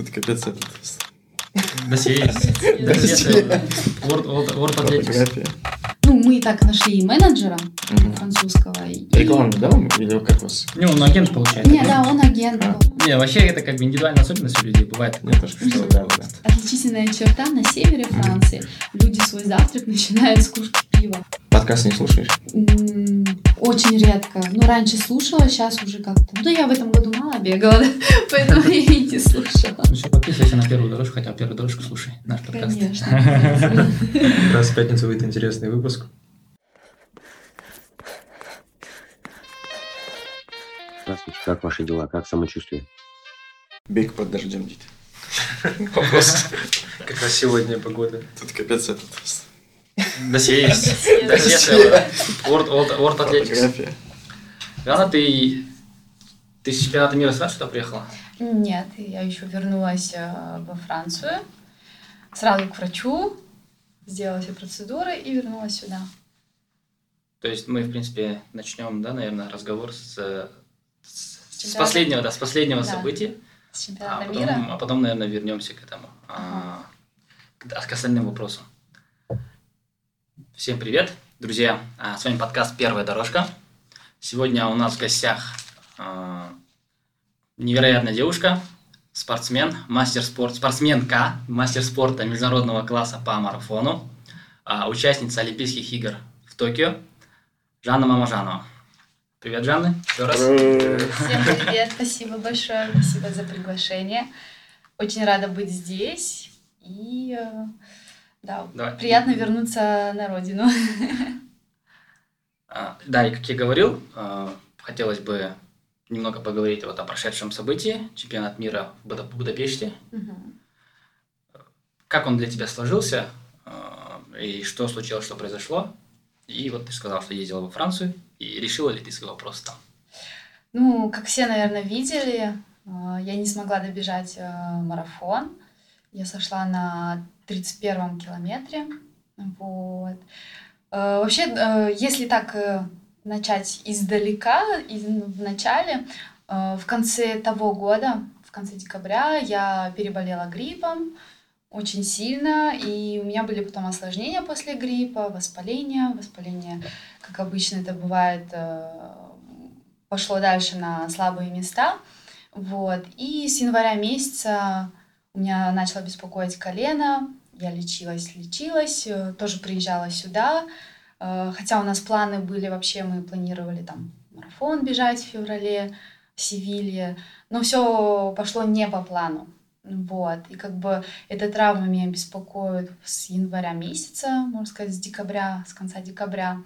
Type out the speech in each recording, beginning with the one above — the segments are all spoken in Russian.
Тут капец этот. Досье есть. Досье. Word, Athletics. Ну, мы так нашли менеджера Мгм. французского. и- Рекламу, да? Или как вас? Не, он агент получается. Не, да, он агент. А. Не, вообще это как бы индивидуальная особенность у людей. Бывает Я тоже хотел, да, да. Отличительная черта на севере Франции. Люди свой завтрак начинают с кружки пива. Подкаст не слушаешь? Очень редко. Ну, раньше слушала, сейчас уже как-то... Ну, да я в этом году мало бегала, да, поэтому я и не слушала. Ну все, подписывайся на первую дорожку, хотя первую дорожку слушай наш подкаст. Конечно. Раз в пятницу выйдет интересный выпуск. Здравствуйте, как ваши дела, как самочувствие? Бег под дождем, дети. Вопрос. Как раз сегодня погода. Тут капец этот. Досье есть. Досье целое. Word Athletics. Ладно, ты... Ты с чемпионата мира сразу сюда приехала? Нет, я еще вернулась э, во Францию. Сразу к врачу, сделала все процедуры и вернулась сюда. То есть мы, в принципе, начнем, да, наверное, разговор с, с, с Чемпионата. последнего, да, с последнего Да. события, С а чемпионата потом, мира. а потом, наверное, вернемся к этому, а, к, к остальным вопросам. Всем привет, друзья! А, С вами подкаст «Первая дорожка». Сегодня у нас в гостях а, невероятная девушка, спортсмен, мастер спорта, спортсменка, мастер спорта международного класса по марафону, а, участница Олимпийских игр в Токио, Жанна Мамажанова. Привет, Жанна, еще раз. Всем привет, спасибо большое, спасибо за приглашение. Очень рада быть здесь. И э, да, Давай. приятно вернуться на родину. А, Да, и как я говорил, а, хотелось бы немного поговорить вот о прошедшем событии, чемпионат мира в Буда- Будапеште. Мгм. Как он для тебя сложился, а, и что случилось, что произошло. И вот ты сказал, что ездила во Францию, и решила ли ты свой вопрос там? Ну, как все, наверное, видели, я не смогла добежать марафон. Я сошла на 31 километре. Вот. Э, Вообще, э, если так э, начать издалека, из- в начале, в конце того года, в конце декабря, я переболела гриппом очень сильно, и у меня были потом осложнения после гриппа, воспаление. Воспаление, как обычно это бывает, пошло дальше на слабые места. Вот. И с января месяца у меня начало беспокоить колено. Я лечилась, лечилась, э, тоже приезжала сюда. Э, Хотя у нас планы были вообще, мы планировали там марафон бежать в феврале в Севилье. Но все пошло не по плану. Вот. И как бы эта травма меня беспокоит с января месяца, можно сказать, с декабря, с конца декабря.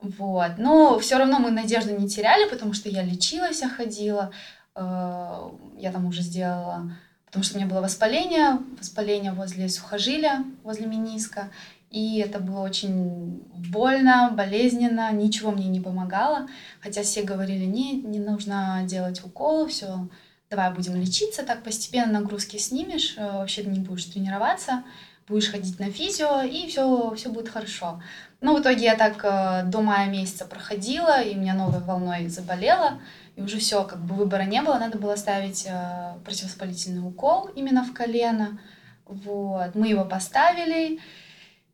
Вот. Но все равно мы надежду не теряли, потому что я лечилась, я ходила. э, Я там уже сделала, потому что у меня было воспаление, воспаление возле сухожилия, возле мениска. И это было очень больно, болезненно, ничего мне не помогало. Хотя все говорили, не, не нужно делать укол, все, давай будем лечиться, так постепенно нагрузки снимешь, э, вообще не будешь тренироваться, будешь ходить на физио, и все, все будет хорошо. Ну, в итоге я так э, до мая месяца проходила, и у меня новой волной заболела, и уже все, как бы выбора не было, надо было ставить э, противовоспалительный укол именно в колено. Вот, мы его поставили,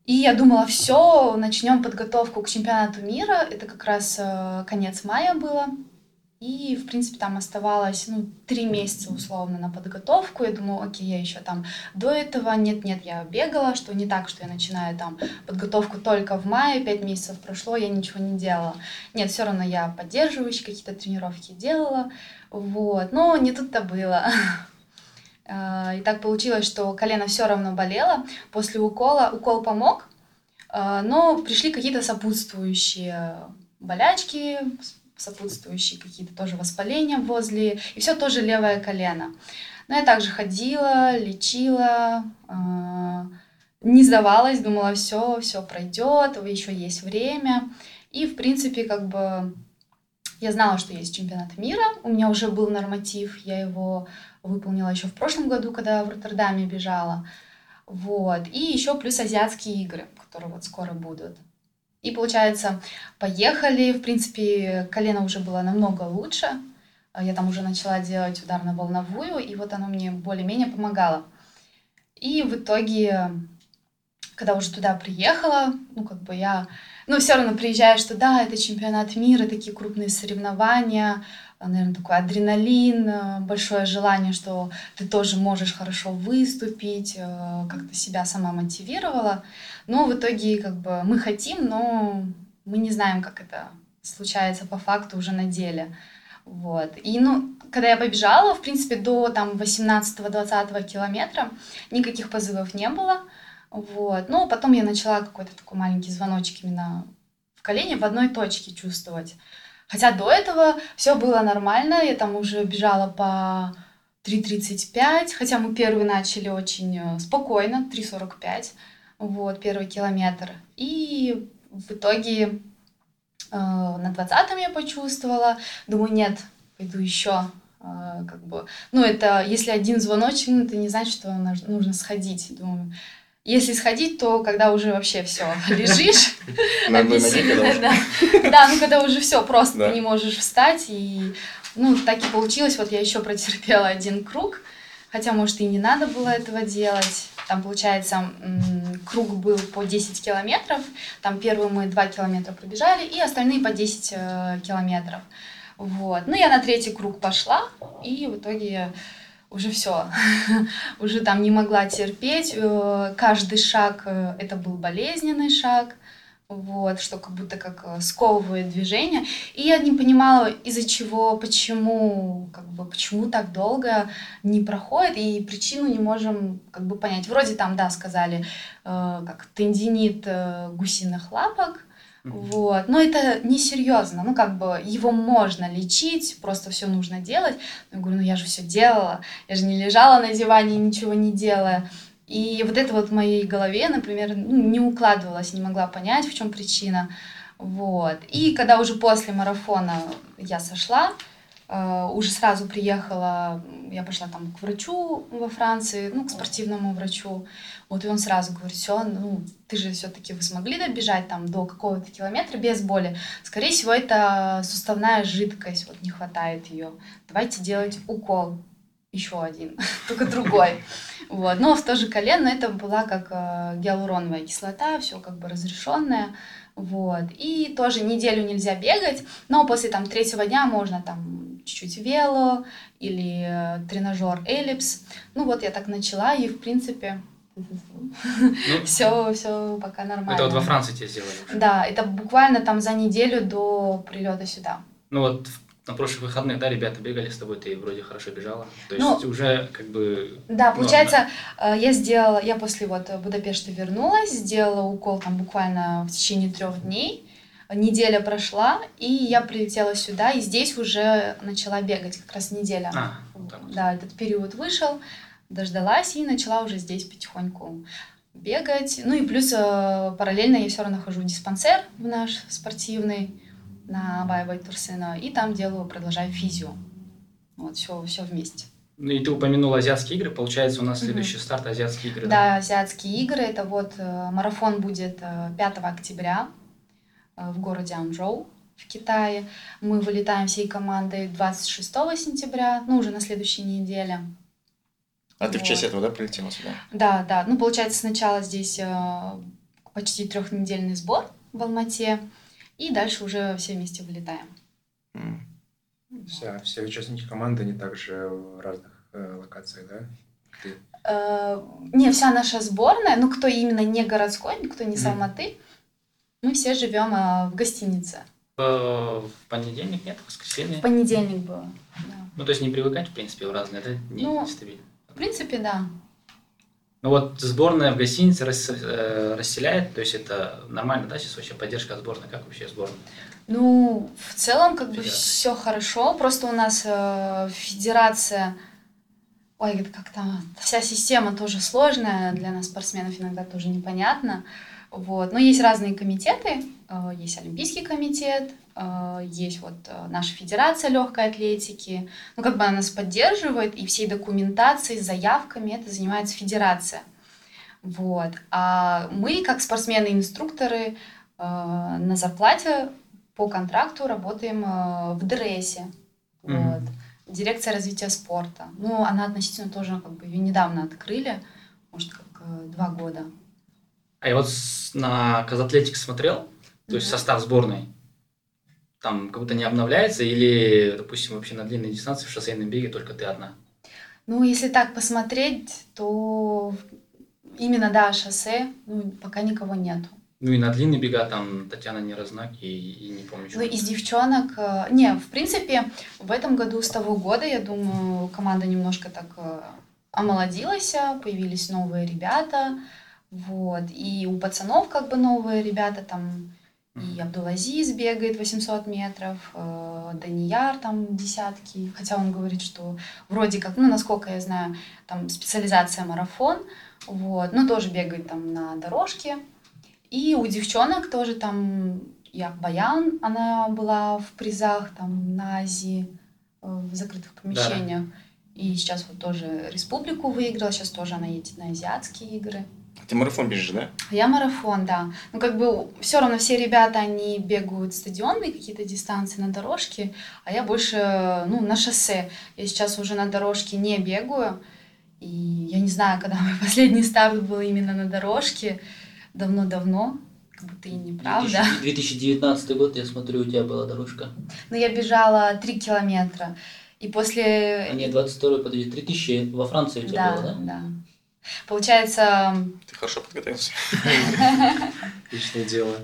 и я думала, все, начнем подготовку к чемпионату мира. Это как раз э, конец мая было. И, в принципе, там оставалось, ну, три месяца условно на подготовку. Я думала, окей, я еще там до этого, нет-нет, я бегала, что не так, что я начинаю там подготовку только в мае, пять месяцев прошло, я ничего не делала. Нет, все равно я поддерживающие какие-то тренировки делала, вот, но не тут-то было. А, И так получилось, что колено все равно болело. После укола укол помог, а, но пришли какие-то сопутствующие болячки, сопутствующие какие-то тоже воспаления возле, и все тоже левое колено. Но я также ходила, лечила, а, не сдавалась, думала, все, все пройдет, еще есть время. И, в принципе, как бы я знала, что есть чемпионат мира, у меня уже был норматив, я его выполнила еще в прошлом году, когда в Роттердаме бежала. Вот. И еще плюс азиатские игры, которые вот скоро будут. И получается, поехали, в принципе, колено уже было намного лучше. А Я там уже начала делать ударно-волновую, и вот оно мне более-менее помогало. И в итоге, когда уже туда приехала, ну, как бы я... Ну, все равно приезжаешь туда, это чемпионат мира, такие крупные соревнования, наверное, такой адреналин, э, большое желание, что ты тоже можешь хорошо выступить, как-то себя сама мотивировала. Но в итоге, как бы, мы хотим, но мы не знаем, как это случается по факту уже на деле. Вот. И, ну, когда я побежала, в принципе, до там 18-20 километра никаких позывов не было. Вот. Но потом я начала какой-то такой маленький звоночек именно в колене в одной точке чувствовать. Хотя до этого все было нормально, я там уже бежала по 3.35, хотя мы первый начали очень э, спокойно, 3.45, вот, первый километр. И в итоге э, на 20-м я почувствовала, думаю, нет, пойду еще, э, как бы, ну, это, если один звоночек, ну, это не значит, что нужно сходить, думаю, если сходить, то когда уже вообще все лежишь. Да. Ну когда уже все, просто не можешь встать. И ну, так и получилось. Вот я еще протерпела один круг. Хотя, может, и не надо было этого делать. Там, получается, круг был по 10 километров. Там первые мы 2 километра пробежали, и остальные по 10 э, километров. Вот. Ну, я на третий круг пошла, и в итоге уже все, уже там не могла терпеть. Э, каждый шаг э, это был болезненный шаг, вот, что как будто как э, сковывает движение. И я не понимала, из-за чего, почему, как бы, почему так долго не проходит, и причину не можем как бы понять. Вроде там, да, сказали, э, как тендинит э, гусиных лапок, вот. Но это несерьезно. Ну, как бы его можно лечить, просто все нужно делать. Я говорю, ну я же все делала. Я же не лежала на диване, ничего не делая. И вот это вот в моей голове, например, ну, не укладывалось, не могла понять, в чем причина. Вот. И когда уже после марафона я сошла, Uh, уже сразу приехала, я пошла там к врачу во Франции, ну, к спортивному врачу. Вот, и он сразу говорит, все, ну, ты же все-таки вы смогли добежать там до какого-то километра без боли. Скорее всего, это суставная жидкость, вот не хватает ее. Давайте делать укол. Еще один, только другой. Вот. Но в то же колено это была как э, гиалуроновая кислота, все как бы разрешенное. Вот. И тоже неделю нельзя бегать, но после там третьего дня можно там чуть-чуть вело или э, тренажер эллипс. Ну вот я так начала, и в принципе ну, все, все пока нормально. Это вот во Франции тебе сделали? Да, это буквально там за неделю до прилета сюда. Ну вот на прошлых выходных, да, ребята бегали с тобой, ты вроде хорошо бежала. То есть ну, уже как бы... Да, ну, получается, ну, я сделала, я после вот Будапешта вернулась, сделала укол там буквально в течение трех дней. Неделя прошла, и я прилетела сюда, и здесь уже начала бегать, как раз неделя. А, вот вот. Да, этот период вышел дождалась и начала уже здесь потихоньку бегать. Ну и плюс э, параллельно я все равно хожу в диспансер в наш спортивный на Байвай Турсена, и там делаю, продолжаю физио. Вот, все, все вместе. Ну и ты упомянула азиатские игры, получается у нас следующий старт азиатские игры. Да, да, азиатские игры, это вот э, марафон будет 5 э, октября в городе Анчжоу в Китае. Мы вылетаем всей командой 26 сентября, ну уже на следующей неделе. А вот. ты в честь этого, да, прилетела сюда? Да, да. Ну, получается, сначала здесь э, почти трехнедельный сбор в Алмате, и дальше уже все вместе вылетаем. Mm. Вся, все участники команды, они также в разных э, локациях, да? Ты? Э, не, вся наша сборная, ну, кто именно не городской, кто не с Алматы, мы все живем э, в гостинице. В понедельник, нет? В воскресенье? В понедельник было, да. Ну, то есть не привыкать, в принципе, в разные, да, дни ну, нестабильно. В принципе, да. Ну вот сборная в гостинице рас, э, расселяет, то есть это нормально, да, сейчас вообще поддержка сборной, как вообще сборная? Ну, в целом как федерация. бы все хорошо, просто у нас э, федерация, ой, как там, вся система тоже сложная, для нас спортсменов иногда тоже непонятно, вот, но есть разные комитеты, э, есть Олимпийский комитет, есть вот э, наша Федерация легкой атлетики, ну как бы она нас поддерживает, и всей документацией, заявками это занимается Федерация. Вот. А мы, как спортсмены-инструкторы, э, на зарплате по контракту работаем в ДРСе. Mm-hmm. Вот. дирекция развития спорта. Ну, она относительно тоже, как бы, ее недавно открыли, может, как э, два года. А я вот на Казатлетик смотрел, то есть Мгм. состав сборной. Там как будто не обновляется, или, допустим, вообще на длинной дистанции в шоссейном беге только ты одна. Ну, если так посмотреть, то именно, да, шоссе, ну, пока никого нету. Ну и на длинные бега там Татьяна Неразнак и, и не помню, что. Ну, из девчонок... э, Не, в принципе, в этом году с того года, я думаю, команда немножко так э, омолодилась, появились новые ребята, вот, и у пацанов как бы новые ребята, там, и Абдулазиз бегает 800 метров, э, Данияр там десятки, хотя он говорит, что вроде как, ну, насколько я знаю, там специализация марафон, вот, но тоже бегает там на дорожке. И у девчонок тоже там и Акбаян, она была в призах там на Азии, э, в закрытых помещениях. И сейчас вот тоже республику выиграла, сейчас тоже она едет на азиатские игры. Ты марафон бежишь, да? Я марафон, да. Ну, как бы все равно все ребята, они бегают стадионные какие-то дистанции на дорожке, а я больше, ну, на шоссе. Я сейчас уже на дорожке не бегаю. И я не знаю, когда мой последний старт был именно на дорожке. Давно-давно, как будто и неправда. 2019 год, я смотрю, у тебя была дорожка. Но я бежала 3 километра. И после... А нет, 22 подожди, 3000 во Франции у тебя да, было, да? да. Получается, Ты хорошо подготовился. Отличное дело.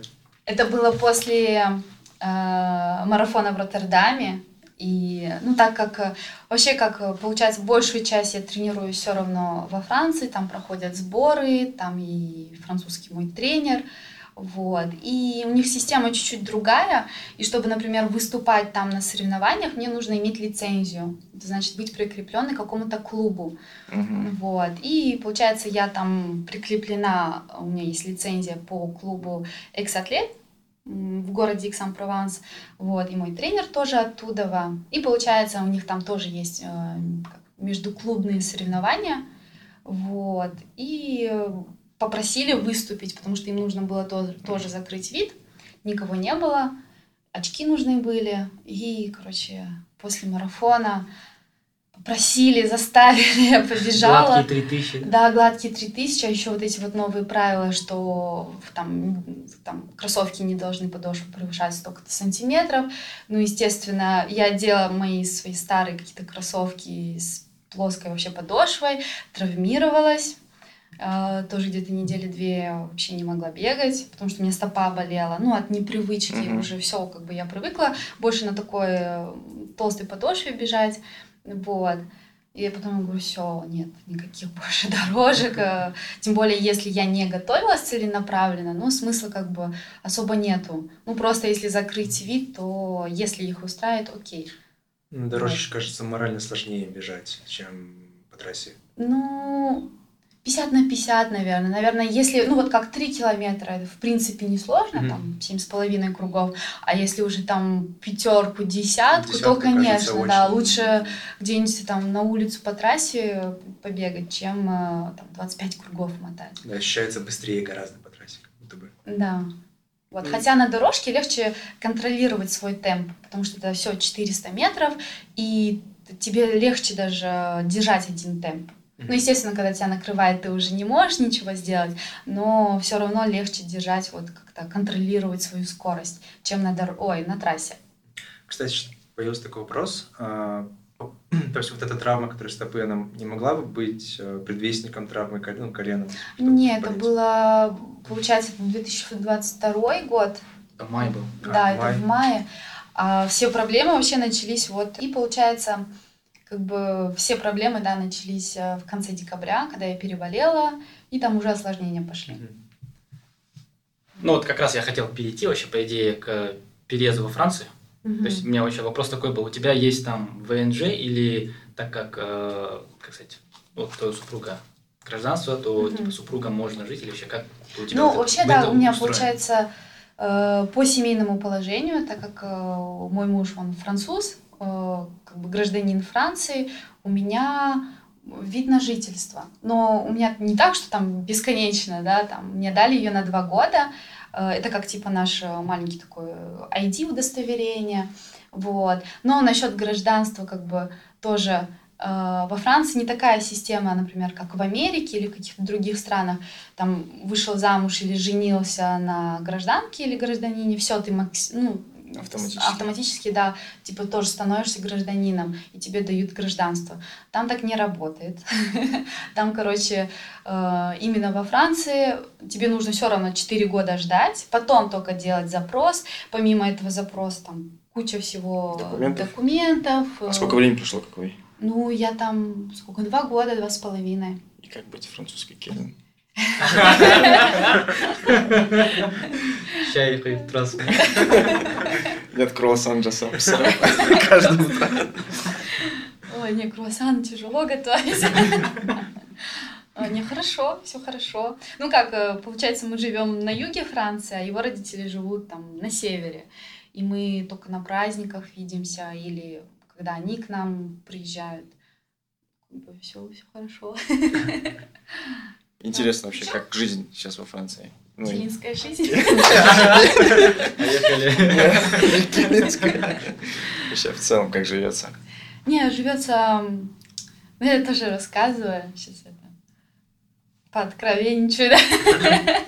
Это было после э, марафона в Роттердаме. И, ну, так как э, вообще, как э, получается, большую часть я тренируюсь все равно во Франции, там проходят сборы, там и французский мой тренер, вот. И у них система чуть-чуть другая, и чтобы, например, выступать там на соревнованиях, мне нужно иметь лицензию, это значит быть прикрепленной к какому-то клубу. Мгм. Вот. И получается, я там прикреплена, у меня есть лицензия по клубу «Экс-атлет» в городе Иксан-Прованс. Вот. И мой тренер тоже оттуда. И получается, у них там тоже есть э, междуклубные соревнования. Вот. И попросили выступить, потому что им нужно было тоже, тоже закрыть вид. Никого не было. Очки нужны были. И, короче, после марафона попросили, заставили, я побежала. Гладкие 3000. да? Да, гладкие 3000, а еще вот эти вот новые правила, что там, там кроссовки не должны подошву превышать столько-то сантиметров. Ну, естественно, я одела мои свои старые какие-то кроссовки с плоской вообще подошвой, травмировалась. Э, Тоже где-то недели две я вообще не могла бегать, потому что у меня стопа болела. Ну, от непривычки Мгм. уже все, как бы я привыкла больше на такой э, толстой подошве бежать. Вот. И я потом говорю, все, нет, никаких больше дорожек. э, Тем более, если я не готовилась целенаправленно, ну, смысла как бы особо нету. Ну, просто если закрыть вид, то если их устраивает, окей. На дорожке, кажется, морально сложнее бежать, чем по трассе. Ну, 50 на 50, наверное. Наверное, если, ну вот как 3 километра, это в принципе не сложно, Мгм. там семь с половиной кругов, а если уже там пятерку, десятку, то, Десятка, кажется, конечно, да, очень. лучше где-нибудь там на улицу по трассе побегать, чем э, там 25 кругов мотать. Да, ощущается быстрее гораздо по трассе, как будто бы. Да. Вот. Ну, Хотя на дорожке легче контролировать свой темп, потому что это все 400 метров, и тебе легче даже держать один темп. Ну, естественно, когда тебя накрывает, ты уже не можешь ничего сделать, но все равно легче держать, вот как-то контролировать свою скорость, чем на, дор... Ой, на трассе. Кстати, появился такой вопрос. а, То есть вот эта травма, которая стопы, она не могла бы быть э, предвестником травмы коле- ну, колена? Нет, это было, получается, 2022 год, Это май был. А, да, май. это в мае. А все проблемы вообще начались вот, и получается, как бы все проблемы, да, начались э, в конце декабря, когда я переболела, и там уже осложнения пошли. Ну вот как раз я хотел перейти вообще, по идее, к переезду во Францию. То есть у меня вообще вопрос такой был. У тебя есть там ВНЖ или так как, э, как сказать, вот твоя супруга гражданство, то Мгм. типа супруга можно жить или вообще как у тебя Ну, это- вообще, да, у меня устроено? получается э, по семейному положению, так как э, мой муж, он француз, как бы гражданин Франции, у меня вид на жительство. Но у меня не так, что там бесконечно, да, там мне дали ее на два года. Э, Это как типа наш э, маленький такой ID удостоверение. Вот. Но насчет гражданства, как бы тоже э, во Франции не такая система, например, как в Америке или каких-то других странах. Там вышел замуж или женился на гражданке или гражданине, все, ты ну, Автоматически. автоматически, да, типа тоже становишься гражданином, и тебе дают гражданство. Там так не работает. Там, короче, э, именно во Франции тебе нужно все равно 4 года ждать, потом только делать запрос. Помимо этого запроса там куча всего Документов? документов. А сколько времени прошло, как вы? Ну, я там сколько, два года, два с половиной. И как быть французский Келлен? Чай хоть раз. Нет, круассан же сам Каждое утро. Ой, не, круассан тяжело готовить. Не, хорошо, все хорошо. Ну как, э, получается, мы живем на юге Франции, а его родители живут там на севере. И мы только на праздниках видимся или когда они к нам приезжают. Все, все хорошо. Интересно вообще, как жизнь сейчас во Франции. Ну, Килинская жизнь. Поехали. Вообще в целом, как живется. Не, живется... Ну, я тоже рассказываю. Сейчас это... Пооткровенничаю, да?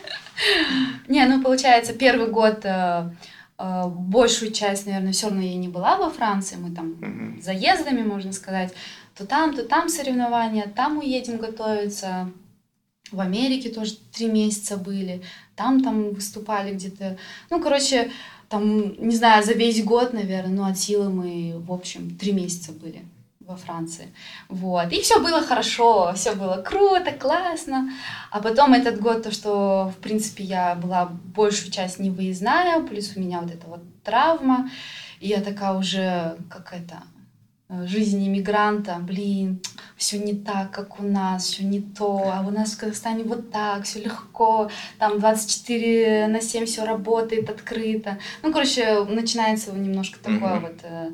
Не, ну, получается, первый год э, э, большую часть, наверное, все равно я не была во Франции. Мы там заездами, можно сказать. То там, то там соревнования, там уедем готовиться. В Америке тоже три месяца были. Там там выступали где-то. Ну, короче, там, не знаю, за весь год, наверное, ну, от силы мы, в общем, три месяца были во Франции. Вот. И все было хорошо, все было круто, классно. А потом этот год, то, что, в принципе, я была большую часть не выездная, плюс у меня вот эта вот травма. И я такая уже, как это, э, жизнь иммигранта, блин, все не так, как у нас, все не то, а у нас в Казахстане вот так, все легко, там 24 на 7 все работает открыто. Ну, короче, начинается немножко такой Мгм. вот э,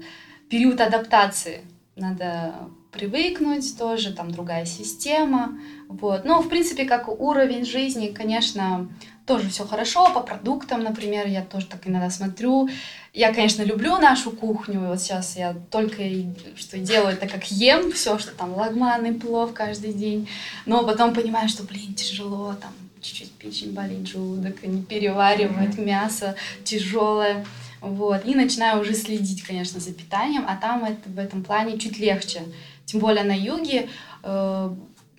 период адаптации. Надо привыкнуть тоже, там другая система. Вот. Но, в принципе, как уровень жизни, конечно, тоже все хорошо. По продуктам, например, я тоже так иногда смотрю. Я, конечно, люблю нашу кухню. Вот сейчас я только и, что делаю, это как ем все, что там лагманы, плов каждый день. Но потом понимаю, что, блин, тяжело, там чуть-чуть печень болит, желудок, не переваривать, мясо тяжелое. Вот. И начинаю уже следить, конечно, за питанием, а там это, в этом плане чуть легче. Тем более на юге э,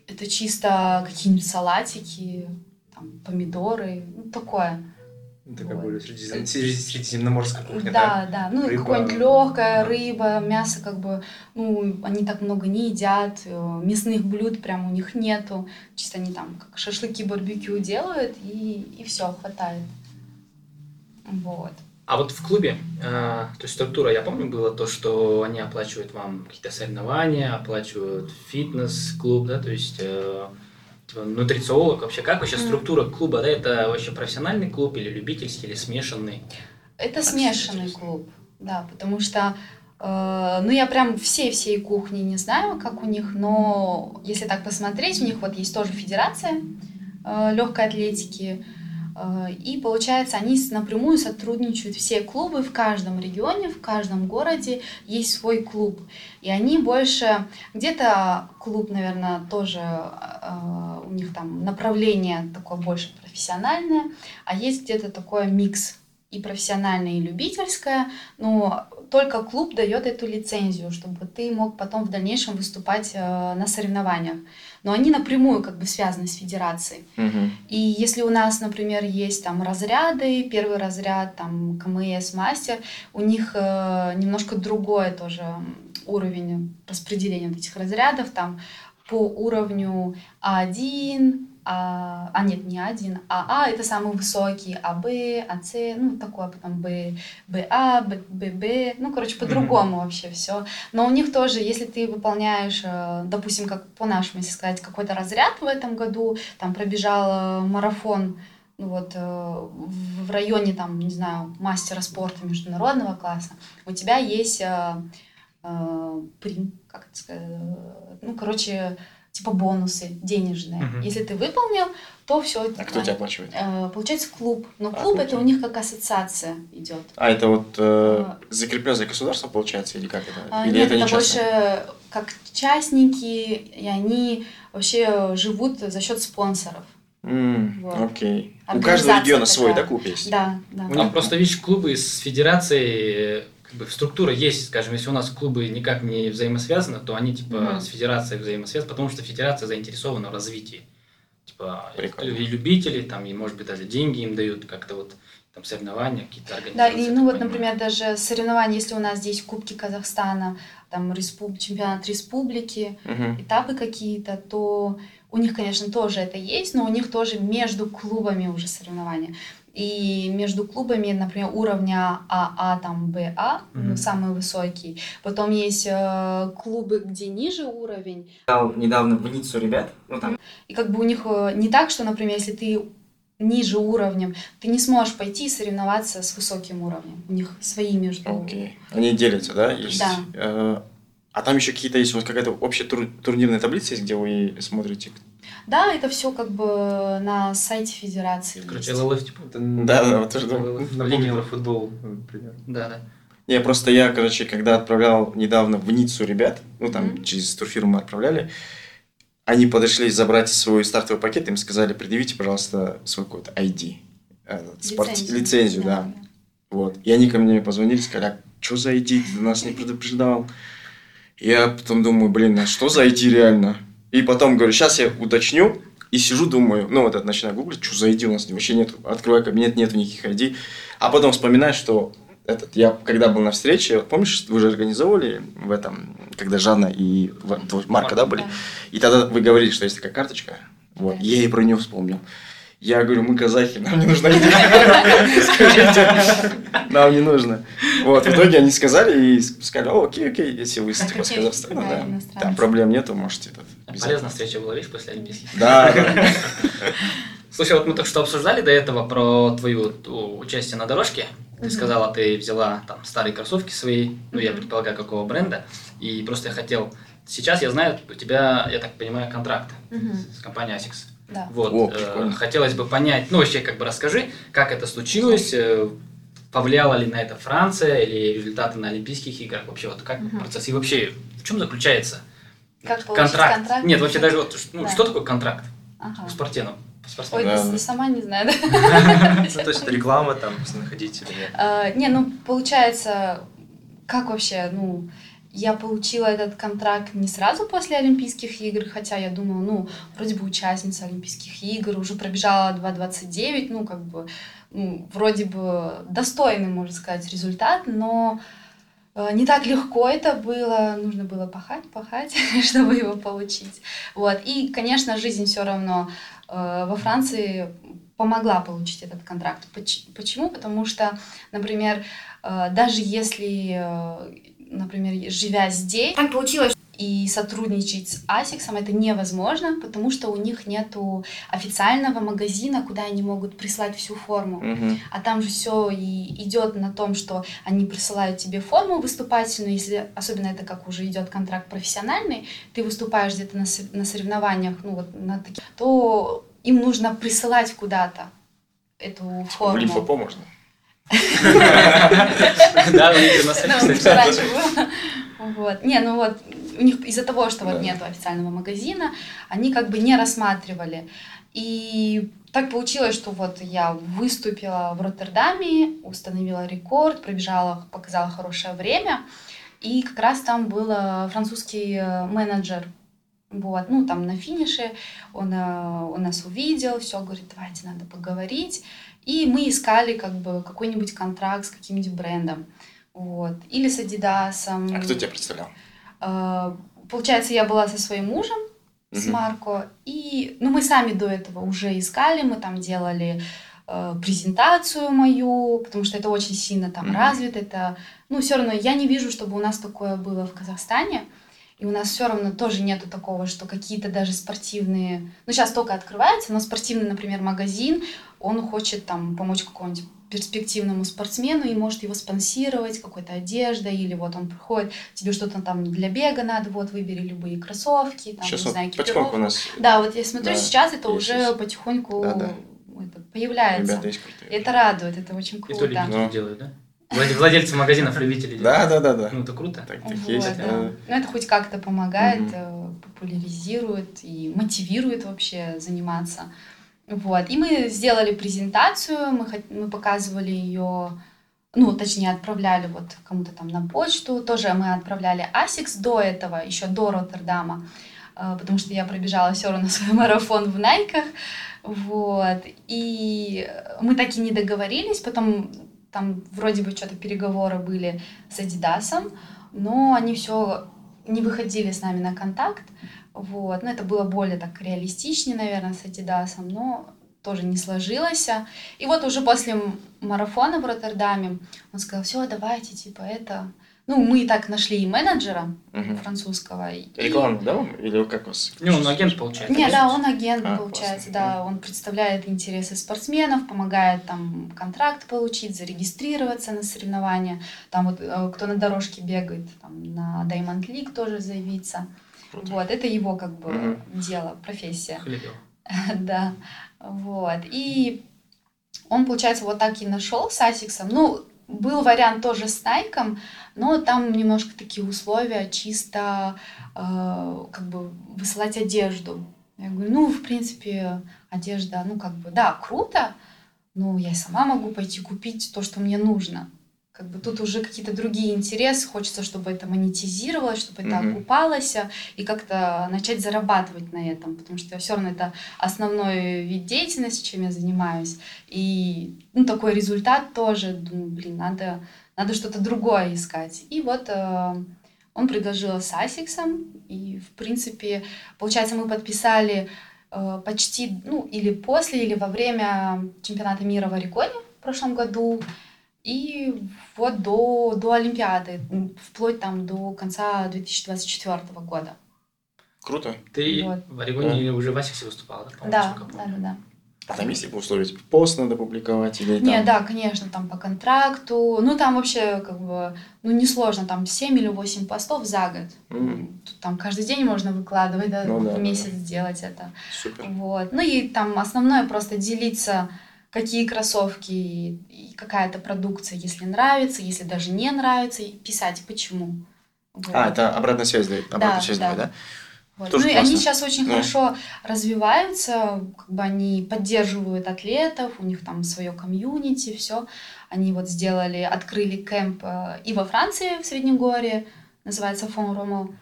это чисто какие-нибудь салатики, там, помидоры, ну, такое. Ну, Такая Вот. более средизем- среди- средиземноморская кухня, да, да, Ну, Рыба. какое-нибудь легкое, рыба, мясо, как бы, ну, они так много не едят, э, мясных блюд прям у них нету. Чисто они там как шашлыки, барбекю делают, и, и все, хватает. Вот. А вот в клубе, э, то есть структура, я помню, было то, что они оплачивают вам какие-то соревнования, оплачивают фитнес-клуб, да, то есть э, нутрициолог вообще. Как вообще Мгм. структура клуба, да, это вообще профессиональный клуб или любительский, или смешанный? Это Очень смешанный клуб, да, потому что, э, ну, я прям всей-всей кухни не знаю, как у них, но если так посмотреть, у них вот есть тоже федерация легкой атлетики, э, и получается, они напрямую сотрудничают, все клубы в каждом регионе, в каждом городе есть свой клуб, и они больше, где-то клуб, наверное, тоже э, у них там направление такое больше профессиональное, а есть где-то такой микс и профессиональное, и любительское, но только клуб дает эту лицензию, чтобы ты мог потом в дальнейшем выступать э, на соревнованиях. Но они напрямую как бы связаны с федерацией. Мгм. И если у нас, например, есть там разряды, первый разряд, там КМС, мастер, у них э, немножко другой тоже уровень распределения вот этих разрядов, там по уровню А1, а, а нет, не А1, а А это самый высокий, АБ, АС, ну такое, потом Б, БА, Б- ББ, ну короче, по-другому вообще все. Но у них тоже, если ты выполняешь, э, допустим, как по-нашему, если сказать, какой-то разряд в этом году, там пробежал э, марафон, ну вот э, в районе там, не знаю, мастера спорта международного класса, у тебя есть э, э, как это сказать, ну, короче, типа бонусы денежные. Мгм. Если ты выполнил, то все. А кто тебя оплачивает? Получается клуб. Но А, клуб клуб. это у них как ассоциация идет. А это вот э, А. закреплено за государством, получается, или как это? А, Или Нет, это это, больше как частники, и они вообще живут за счет спонсоров. М, Вот. Окей. У каждого региона свой, такая. да, клуб есть? Да, да. У них просто, видишь, клубы с федерацией, э, как бы структура есть, скажем, если у нас клубы никак не взаимосвязаны, то они типа Мгм. с федерацией взаимосвязаны, потому что федерация заинтересована в развитии. Типа Прикольно. и любителей, там, и может быть даже деньги им дают, как-то вот там соревнования, какие-то Да, организации. и я ну вот, понимаю. например, даже соревнования, если у нас здесь Кубки Казахстана, там респуб... чемпионат республики, Мгм. этапы какие-то, то у них, конечно, тоже это есть, но у них тоже между клубами уже соревнования. И между клубами, например, уровня АА, там БА, ну, Мгм. самый высокий. Потом есть э, клубы, где ниже уровень. Дал недавно в Ниццу ребят, ну там И как бы у них э, не так, что, например, если ты ниже уровнем, ты не сможешь пойти и соревноваться с высоким уровнем. У них свои между... Окей. Они делятся, да? Есть, Да. э, а там еще какие-то есть, вот какая-то общая тур- турнирная таблица есть, где вы смотрите? Да, это все как бы на сайте федерации. Короче, есть. ЛЛФ, типа. Это Да, да, вот тоже думаю. напомнило футбол, например. Да, да. Не, просто я, короче, когда отправлял недавно в Ниццу ребят, ну там Мгм. через турфирму отправляли, они подошли забрать свой стартовый пакет, им сказали, предъявите, пожалуйста, свой код ID. этот, спорт- лицензию, да. Вот. И они ко мне позвонили, сказали, а что за ID, ты нас не предупреждал. Я потом думаю, блин, а что за ID реально? И потом говорю, сейчас я уточню, и сижу, думаю, ну вот это начинаю гуглить, что за ID у нас вообще нет, открываю кабинет, нету никаких ID. А потом вспоминаю, что этот, я когда был на встрече, помнишь, вы же организовывали в этом, когда Жанна и твой Марка, да, были? Да. И тогда вы говорили, что есть такая карточка. Вот, Да. я и про нее вспомнил. Я говорю, мы казахи, нам не нужна идея. Скажите, нам не нужно. Вот, в итоге они сказали и сказали, окей, окей, если вы Так, типа Казахстана, да, там проблем нету, можете тут. Полезная встреча была, видишь, после Олимпийских. Да, да. Слушай, вот мы только что обсуждали до этого про твою участие на дорожке. Ты сказала, ты взяла там старые кроссовки свои, ну, я предполагаю, какого бренда. И просто я хотел... Сейчас я знаю, у тебя, я так понимаю, контракт с компанией ASICS. Да. Вот, О, э, хотелось бы понять, ну, вообще, как бы расскажи, как это случилось, э, повлияла ли на это Франция или результаты на Олимпийских играх, вообще, вот как Мгм. процесс, и вообще, в чем заключается Как получить контракт? Нет, вообще даже вот, ну, Да. что такое контракт Ага. у спортсменов? Ой? Да, да. сама не знаю. да. Ну, то есть это реклама там, если находить или нет. А, Не, ну, получается, как вообще, ну, я получила этот контракт не сразу после Олимпийских игр, хотя я думала, ну, вроде бы участница Олимпийских игр, уже пробежала 2.29, ну, как бы, ну, вроде бы достойный, можно сказать, результат, но не так легко это было, нужно было пахать, пахать, чтобы его получить. Вот. И, конечно, жизнь все равно э, во Франции помогла получить этот контракт. Поч- Почему? Потому что, например, э, даже если, э, например, живя здесь, так получилось, и сотрудничать с Асиксом это невозможно, потому что у них нету официального магазина, куда они могут прислать всю форму. Мгм. А там же все и идет на том, что они присылают тебе форму выступательную, если особенно это как уже идет контракт профессиональный, ты выступаешь где-то на, на соревнованиях, ну вот на таких, то им нужно присылать куда-то эту В форму. Лимфопо можно? Да, раньше было. Вот. Не, ну вот у них из-за того, что вот Да. нету официального магазина, они как бы не рассматривали. И так получилось, что вот я выступила в Роттердаме, установила рекорд, пробежала, показала хорошее время. И как раз там был э, французский э, менеджер. Вот, ну, там на финише он, э, он нас увидел, все, говорит, давайте надо поговорить. И мы искали как бы какой-нибудь контракт с каким-нибудь брендом. Вот. Или с Адидасом. А кто тебя представлял? Э, Получается, я была со своим мужем, с Мгм. Марко, и ну, мы сами до этого уже искали, мы там делали э, презентацию мою, потому что это очень сильно там Мгм. развито, это, ну, все равно я не вижу, чтобы у нас такое было в Казахстане, И у нас все равно тоже нету такого, что какие-то даже спортивные... Ну, сейчас только открывается, но спортивный, например, магазин, он хочет там помочь какому-нибудь перспективному спортсмену и может его спонсировать какой-то одеждой, или вот он приходит, тебе что-то там для бега надо, вот выбери любые кроссовки, там, Сейчас не вот знаю, потихоньку у нас Да, вот я смотрю, Да, сейчас это есть, уже есть. потихоньку Да, да. это появляется. ребята есть крутые. Это радует, это очень И то круто. любители Ну. делают, да? Владе- Владельцы магазинов любители Да, делают. да, да, да. Ну, это круто. Так, так Вот, есть. да. Ну, это хоть как-то помогает, э, популяризирует и мотивирует вообще заниматься. Вот. И мы сделали презентацию, мы, мы показывали ее, ну, точнее, отправляли вот кому-то там на почту. Тоже мы отправляли Asics до этого, еще до Роттердама, э, потому что я пробежала все равно свой марафон в Найках. Вот. И мы так и не договорились, потом там вроде бы что-то переговоры были с Адидасом, но они все не выходили с нами на контакт. Вот. Ну, это было более так реалистичнее, наверное, с Адидасом, но тоже не сложилось. И вот уже после марафона в Роттердаме он сказал, все, давайте, типа, это... Ну, мы и так нашли и менеджера мгм. французского. и- Рекламу, да, вам? Или как у вас? Не, он агент получается. не, да? да, он агент, А, получается, классно. да, он представляет интересы спортсменов, помогает там контракт получить, зарегистрироваться на соревнования. Там вот э, кто на дорожке бегает, там на Diamond League тоже заявиться. Круто. Вот, это его как бы Мгм. дело, профессия. Хлебел. Да, вот. И он, получается, вот так и нашел с Асиксом. Ну, был вариант тоже с Найком, но там немножко такие условия, чисто э, как бы высылать одежду. Я говорю, ну, в принципе, одежда, ну, как бы, да, круто, но я сама могу пойти купить то, что мне нужно. Как бы тут уже какие-то другие интересы, хочется, чтобы это монетизировалось, чтобы это Мгм. окупалось, и как-то начать зарабатывать на этом, потому что все равно это основной вид деятельности, чем я занимаюсь. И ну, такой результат тоже, думаю, блин, надо, надо что-то другое искать. И вот э, он предложил с Асиксом, и, в принципе, получается, мы подписали э, почти, ну, или после, или во время чемпионата мира в Орегоне в прошлом году, и вот до, до Олимпиады, вплоть там до конца 2024 года. Круто. Ты Вот. в Орегоне уже в Асиксе выступала, да? Да, да, да, да. А там есть типа условия, типа пост надо публиковать или там... Не, да, конечно, там по контракту. Ну, там вообще, как бы, ну, несложно, там 7 или 8 постов за год. М, Тут Там каждый день можно выкладывать, да, Ну да, в да, месяц да. сделать это. Супер. Вот. Ну и там основное просто делиться, какие кроссовки и какая-то продукция, если нравится, если даже не нравится, и писать почему. Вот. А, это обратная связь дает, обратную связь да. да? Вот. Тоже ну и они сейчас очень Ну. хорошо развиваются, как бы они поддерживают атлетов, у них там свое комьюнити, все. Они вот сделали, открыли кемп э, и во Франции, в Среднегорье, называется Фон Ромо,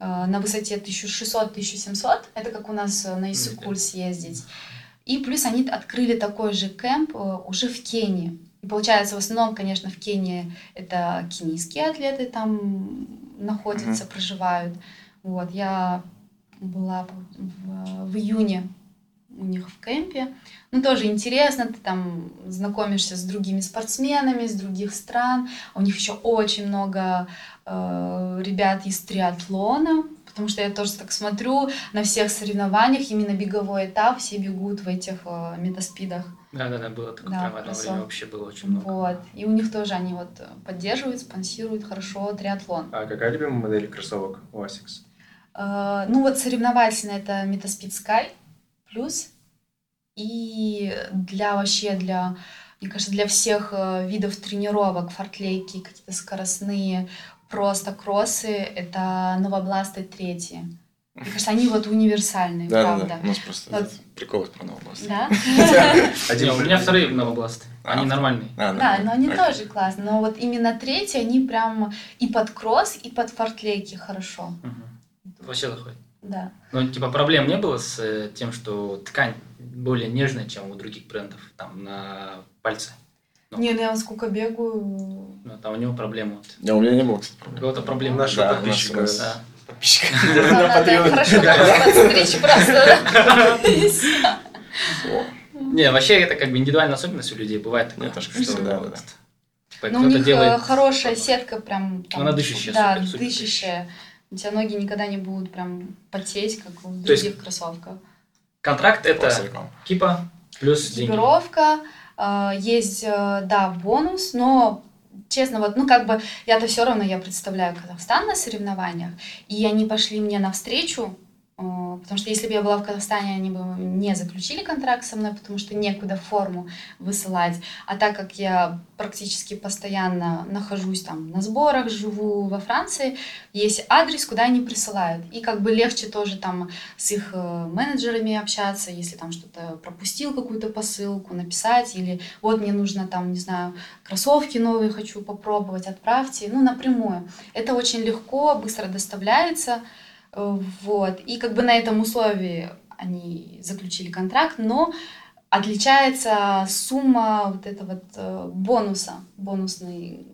э, на высоте 1600-1700. Это как у нас э, на Иссык-Куль съездить. И плюс они открыли такой же кемп э, уже в Кении. И получается, в основном, конечно, в Кении это кенийские атлеты там находятся, проживают. Вот, я была в, в июне у них в кемпе. Ну, тоже интересно, ты там знакомишься с другими спортсменами из других стран. У них еще очень много э, ребят из триатлона, потому что я тоже так смотрю на всех соревнованиях, именно беговой этап, все бегут в этих э, метаспидах. Да, да, да, было такое Да, прям в одно время вообще было очень много. Вот. И у них тоже они вот поддерживают, спонсируют хорошо триатлон. А какая любимая модель кроссовок у Asics? Э, Ну вот соревновательно это Metaspeed Sky плюс. И для вообще, для, мне кажется, для всех э, видов тренировок, фортлейки, какие-то скоростные, просто кроссы, это новобласты третьи. Мне кажется, они вот универсальные, Да, да, правда. да. У нас просто Вот. прикол про новобласть. Да? У меня вторые новобласты. А, Они нормальные. А, Да, но они тоже классные. Но вот именно третьи, они прям и под кросс, и под фортлейки хорошо. Вообще заходит. Да. Ну, типа, проблем не было с э, тем, что ткань более нежная, чем у других брендов, там, на пальце. Ну. Не, ну я сколько бегаю, Ну, там у него проблема. Вот. Да, у меня не было, кстати, У кого-то проблема. Нашего Да, у подписчика. у нас- Да. Подписчика. На Patreon. хорошо просто. Не, вообще это как бы индивидуальная особенность у людей. Бывает такое, Я тоже что да, вот, да, типа, Но у них делает... э, хорошая сетка прям. там, Она дышащая, Да, супер, супер дышащая. У тебя ноги никогда не будут прям потеть, как в других есть... кроссовках. Контракт это кипа плюс Экипировка, э, есть, э, да, бонус, но честно, вот, ну, как бы, я-то все равно, я представляю Казахстан на соревнованиях, и они пошли мне навстречу, Э, потому что если бы я была в Казахстане, они бы не заключили контракт со мной, потому что некуда форму высылать. А так как я практически постоянно нахожусь там на сборах, живу во Франции, есть адрес, куда они присылают. И как бы легче тоже там с их э, менеджерами общаться, если там что-то пропустил, какую-то посылку, написать, или вот мне нужно там, не знаю, кроссовки новые хочу попробовать, отправьте, ну, напрямую. Это очень легко, быстро доставляется. Вот. И как бы на этом условии они заключили контракт, но отличается сумма вот этого вот э, бонуса, бонусный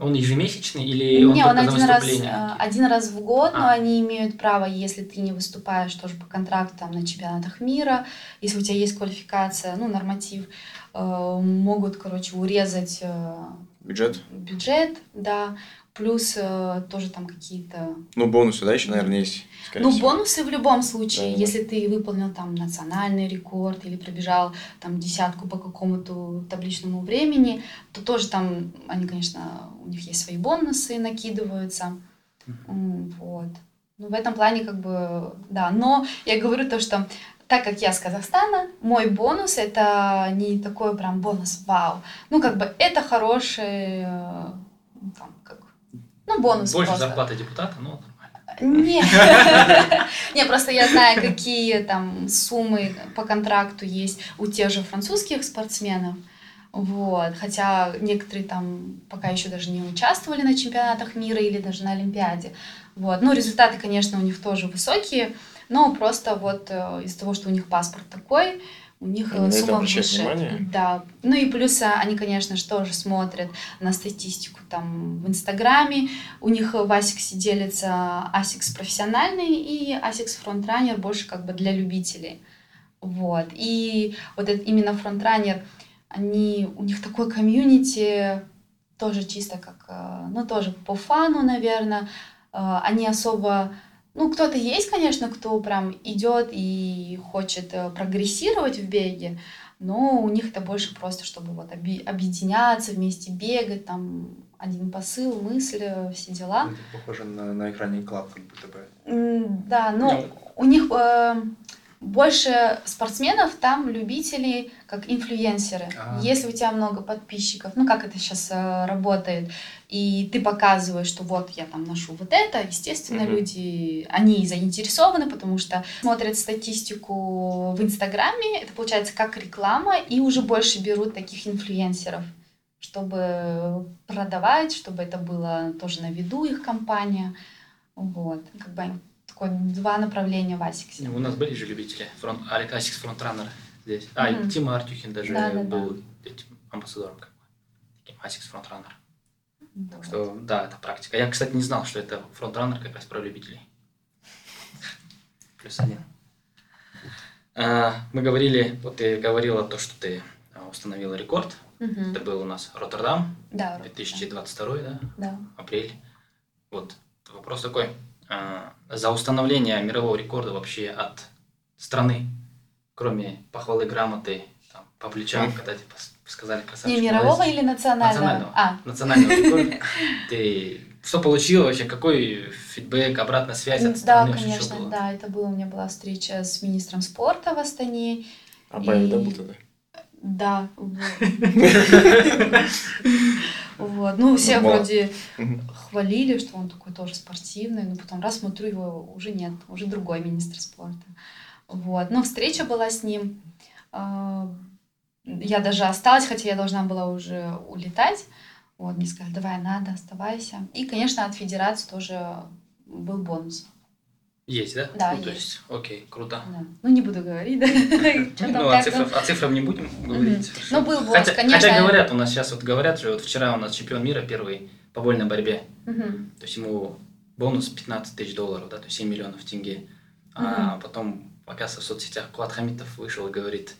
он ежемесячный или он Не, он один раз, э, один раз в год, а. но они имеют право, если ты не выступаешь тоже по контракту там, на чемпионатах мира, если у тебя есть квалификация, ну, норматив, э, могут, короче, урезать бюджет. Бюджет, да плюс э, тоже там какие-то... Ну, бонусы, да, еще, наверное, есть? Ну, всего. бонусы в любом случае. Да, если да. ты выполнил там национальный рекорд или пробежал там десятку по какому-то табличному времени, то тоже там, они, конечно, у них есть свои бонусы, накидываются. Mm-hmm. Вот. Ну, в этом плане как бы, да. Но я говорю то, что так как я с Казахстана, мой бонус это не такой прям бонус вау. Ну, как бы это хороший, э, там, как ну, бонус Больше просто. зарплаты депутата, ну, нет. Не, просто я знаю, какие там суммы по контракту есть у тех же французских спортсменов. Вот. Хотя некоторые там пока еще даже не участвовали на чемпионатах мира или даже на Олимпиаде. Вот. Ну, результаты, конечно, у них тоже высокие, но просто вот э, из-за того, что у них паспорт такой, у них они сумма выше. Внимание? Да. Ну и плюс а, они, конечно же, тоже смотрят на статистику там в Инстаграме. У них в Асиксе делится Асикс профессиональный и ASICS FrontRunner больше как бы для любителей. Вот. И вот это, именно FrontRunner, они, у них такой комьюнити, тоже чисто как, э, ну тоже по фану, наверное. Э, они особо ну, кто-то есть, конечно, кто прям идет и хочет э, прогрессировать в беге, но у них это больше просто, чтобы вот объединяться, вместе бегать, там один посыл, мысль, э, все дела. Это похоже на, на экране клаб, как будто бы. Да, но ну, у них э, больше спортсменов, там любителей, как инфлюенсеры. А-а-а. Если у тебя много подписчиков, ну как это сейчас э, работает, и ты показываешь, что вот я там ношу вот это, естественно, mm-hmm. люди, они заинтересованы, потому что смотрят статистику в Инстаграме, это получается как реклама, и уже больше берут таких инфлюенсеров, чтобы продавать, чтобы это было тоже на виду их компания. Вот, как бы такое два направления в Асиксе. Ну, у нас были же любители, фронт, ASICS FrontRunner здесь. А, mm-hmm. Тима Артюхин даже да, да, был да. этим амбассадором, как бы. Таким ASICS FrontRunner. Да. Так что, да, это практика. Я, кстати, не знал, что это FrontRunner как раз про любителей. Плюс один. А, мы говорили, вот ты говорила то, что ты а, установила рекорд. Угу. Это был у нас Роттердам. Да. 2022, да? Да. Апрель. Вот вопрос такой. А, за установление мирового рекорда вообще от страны, кроме похвалы грамоты, там, по плечам, когда типа сказали красавчик. Не мирового молодец. или национального? Национального. А. Национального рекорда. Ты что получила вообще? Какой фидбэк, обратная связь от страны? Да, конечно, да. Это было, у меня была встреча с министром спорта в Астане. А Павел, да, был тогда? Да, Вот. Ну, все ну, вроде хвалили, что он такой тоже спортивный, но потом раз смотрю, его уже нет, уже другой министр спорта. Вот. Но встреча была с ним. А, я даже осталась, хотя я должна была уже улетать. Вот, мне сказали, давай, надо, оставайся. И, конечно, от федерации тоже был бонус. Есть, да? Да, ну, есть. То есть, окей, круто. Да. Ну, не буду говорить, да. Ну, о цифрах, о цифрах не будем говорить. Ну, был бонус, конечно. Хотя говорят, у нас сейчас вот говорят же, вот вчера у нас чемпион мира первый по вольной борьбе. То есть ему бонус 15 тысяч долларов, да, то есть 7 миллионов тенге. А потом, оказывается, в соцсетях Кулат Хамитов вышел и говорит,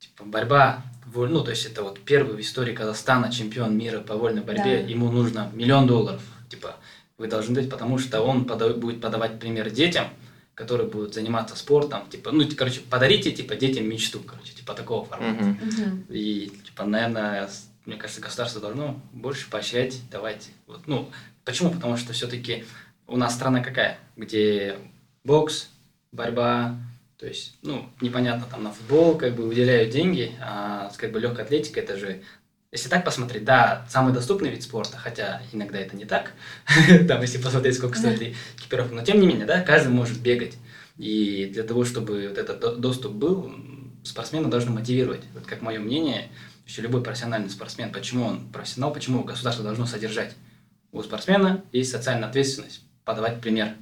типа, борьба, ну, то есть это вот первый в истории Казахстана чемпион мира по вольной борьбе, ему нужно миллион долларов, типа, вы должны дать, потому что он подав, будет подавать пример детям, которые будут заниматься спортом, типа, ну, короче, подарите, типа, детям мечту, короче, типа, такого формата. Мгм. Мгм. И, типа, наверное, мне кажется, государство должно больше поощрять, давать. Вот, ну, почему? Потому что все-таки у нас страна какая? Где бокс, борьба, то есть, ну, непонятно, там на футбол как бы выделяют деньги, а как бы легкая атлетика это же если так посмотреть, да, самый доступный вид спорта, хотя иногда это не так, там, если посмотреть, сколько стоит экипировка, но тем не менее, да, каждый может бегать. И для того, чтобы вот этот до- доступ был, спортсмена должны мотивировать. Вот как мое мнение, еще любой профессиональный спортсмен, почему он профессионал, почему государство должно содержать. У спортсмена есть социальная ответственность, подавать пример.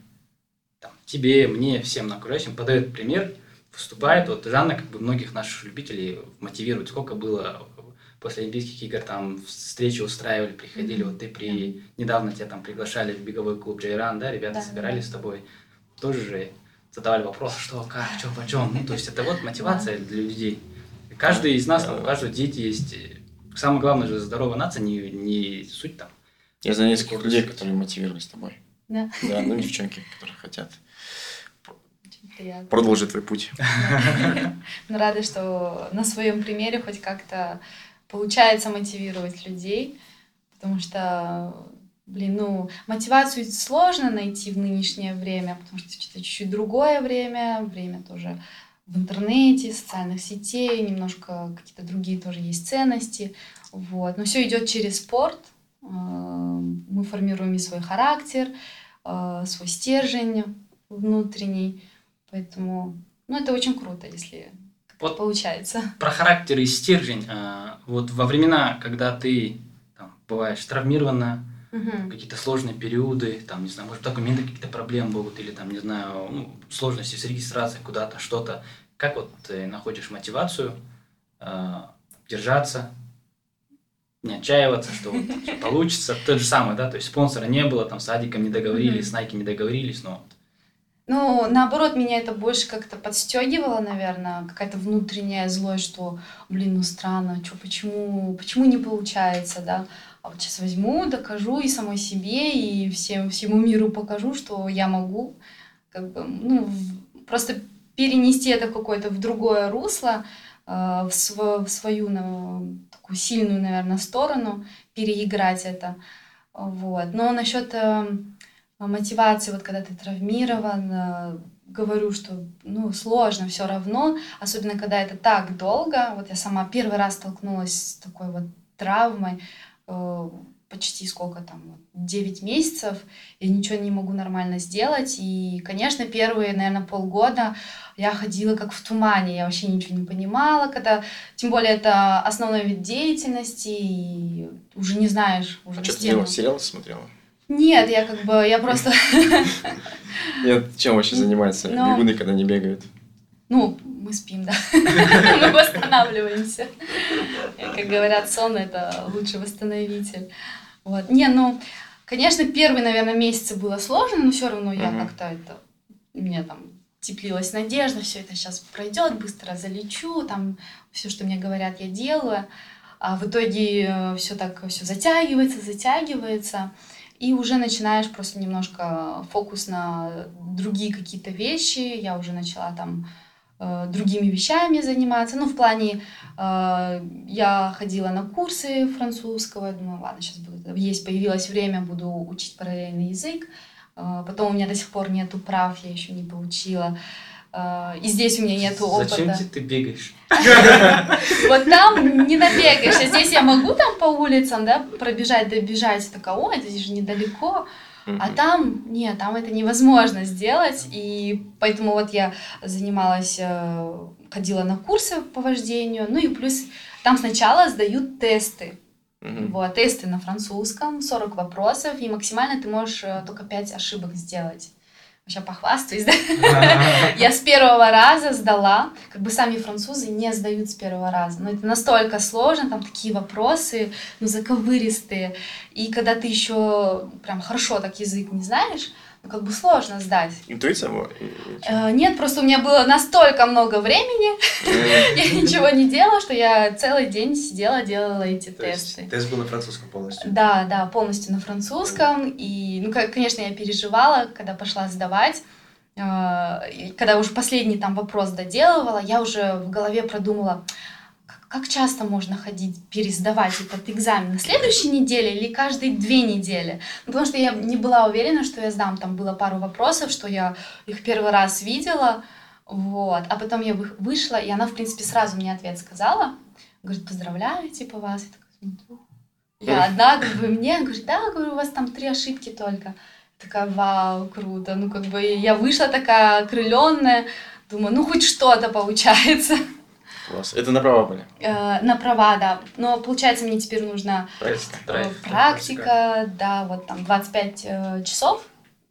Там, тебе, мне, всем окружающим подает пример, выступает. Вот Жанна, как бы многих наших любителей мотивирует. Сколько было после Олимпийских игр, там встречи устраивали, приходили, вот ты при... Недавно тебя там приглашали в беговой клуб Джейран, да, ребята Да, собирались с тобой, тоже же задавали вопрос, что, как, что, почем. Ну, то есть это вот мотивация для людей. И каждый из нас, там, у каждого дети есть. Самое главное же здоровая нация, не, не суть там. Я за нескольких людей, которые мотивировались тобой. Да. Да, ну девчонки, которые хотят приятно. продолжить твой путь. Ну, Рада, что на своем примере хоть как-то получается мотивировать людей, потому что, блин, ну, мотивацию сложно найти в нынешнее время, потому что это чуть-чуть другое время, время тоже в интернете, социальных сетей, немножко какие-то другие тоже есть ценности, вот. Но все идет через спорт, Э, мы формируем и свой характер, э, свой стержень внутренний, поэтому, ну, это очень круто, если Вот получается. про характер и стержень. а, Вот во времена, когда ты там, бываешь травмирована, Мгм. какие-то сложные периоды, там, не знаю, может, документы какие-то проблемы будут, или там, не знаю, ну, сложности с регистрацией куда-то, что-то. Как вот ты находишь мотивацию э, держаться, не отчаиваться, что вот получится. То же самое, да, то есть спонсора не было, там, с Адиком не договорились, с Nike не договорились, но Ну, наоборот, меня это больше как-то подстегивало, наверное, какая-то внутренняя злость, что, блин, ну странно, что, почему, почему не получается, да? А вот сейчас возьму, докажу и самой себе, и всем, всему миру покажу, что я могу, как бы, ну, просто перенести это какое-то в другое русло, э, в, сво- в свою на- такую сильную, наверное, сторону, переиграть это. Вот. Но насчет мотивации, вот когда ты травмирован, э, говорю, что ну, сложно все равно, особенно когда это так долго. Вот я сама первый раз столкнулась с такой вот травмой, э, почти сколько там, вот, 9 месяцев, я ничего не могу нормально сделать. И, конечно, первые, наверное, полгода я ходила как в тумане, я вообще ничего не понимала, когда, тем более, это основной вид деятельности, и уже не знаешь, уже А что ты делала? Сериалы смотрела? Нет, я как бы, я просто, Нет, чем вообще занимается? Ну. Бегуны, когда не бегают. ну, мы спим, да, мы восстанавливаемся. Как говорят, сон — это лучший восстановитель. Вот. Не, ну, конечно, первые, наверное, месяцы было сложно, но все равно я как-то это, мне там теплилась надежда, все это сейчас пройдет, быстро залечу, там все, что мне говорят, я делаю. А в итоге все так все затягивается, затягивается, и уже начинаешь просто немножко фокус на другие какие-то вещи. Я уже начала там э, другими вещами заниматься. Ну, в плане, э, я ходила на курсы французского, я думаю, ладно, сейчас буду, есть, появилось время, буду учить параллельный язык. Э, потом у меня до сих пор нету прав, я еще не получила. Э, и здесь у меня нету опыта. зачем тебе ты бегаешь? Вот там не набегаешь, а здесь я могу там по улицам, да, пробежать, добежать, такая, ой, это же недалеко, а там, нет, там это невозможно сделать, и поэтому вот я занималась, э, ходила на курсы по вождению, ну и плюс там сначала сдают тесты, вот, тесты на французском, 40 вопросов, и максимально ты можешь э, только 5 ошибок сделать. Сейчас похвастаюсь, да? Я с первого раза сдала, как бы сами французы не сдают с первого раза. Но это настолько сложно, там такие вопросы, ну, заковыристые. И когда ты еще прям хорошо так язык не знаешь, как бы сложно сдать. Интуиция была? Э, нет, просто у меня было настолько много времени, я ничего не делала, что я целый день сидела, делала эти тесты. тест был на французском полностью? Да, да, полностью на французском. И, ну, конечно, я переживала, когда пошла сдавать. Э, Когда уже последний там вопрос доделывала, я уже в голове продумала, как- часто можно ходить, пересдавать этот экзамен? На следующей неделе или каждые две недели? Ну, потому что я не была уверена, что я сдам. Там было пару вопросов, что я их первый раз видела. Вот. А потом я вы- вышла, и она, в принципе, сразу мне ответ сказала. Говорит, поздравляю, типа, вас. Я такая смотрю. Я одна, как бы, мне, говорит, да, говорю, у вас там три ошибки только. Такая, вау, круто. Ну, как бы, я вышла такая окрыленная, думаю, ну, хоть что-то получается. Класс. Это на права были? Э, На права, да. Но, получается, мне теперь Тест, э, драйв. практика, да, вот там 25 э, часов,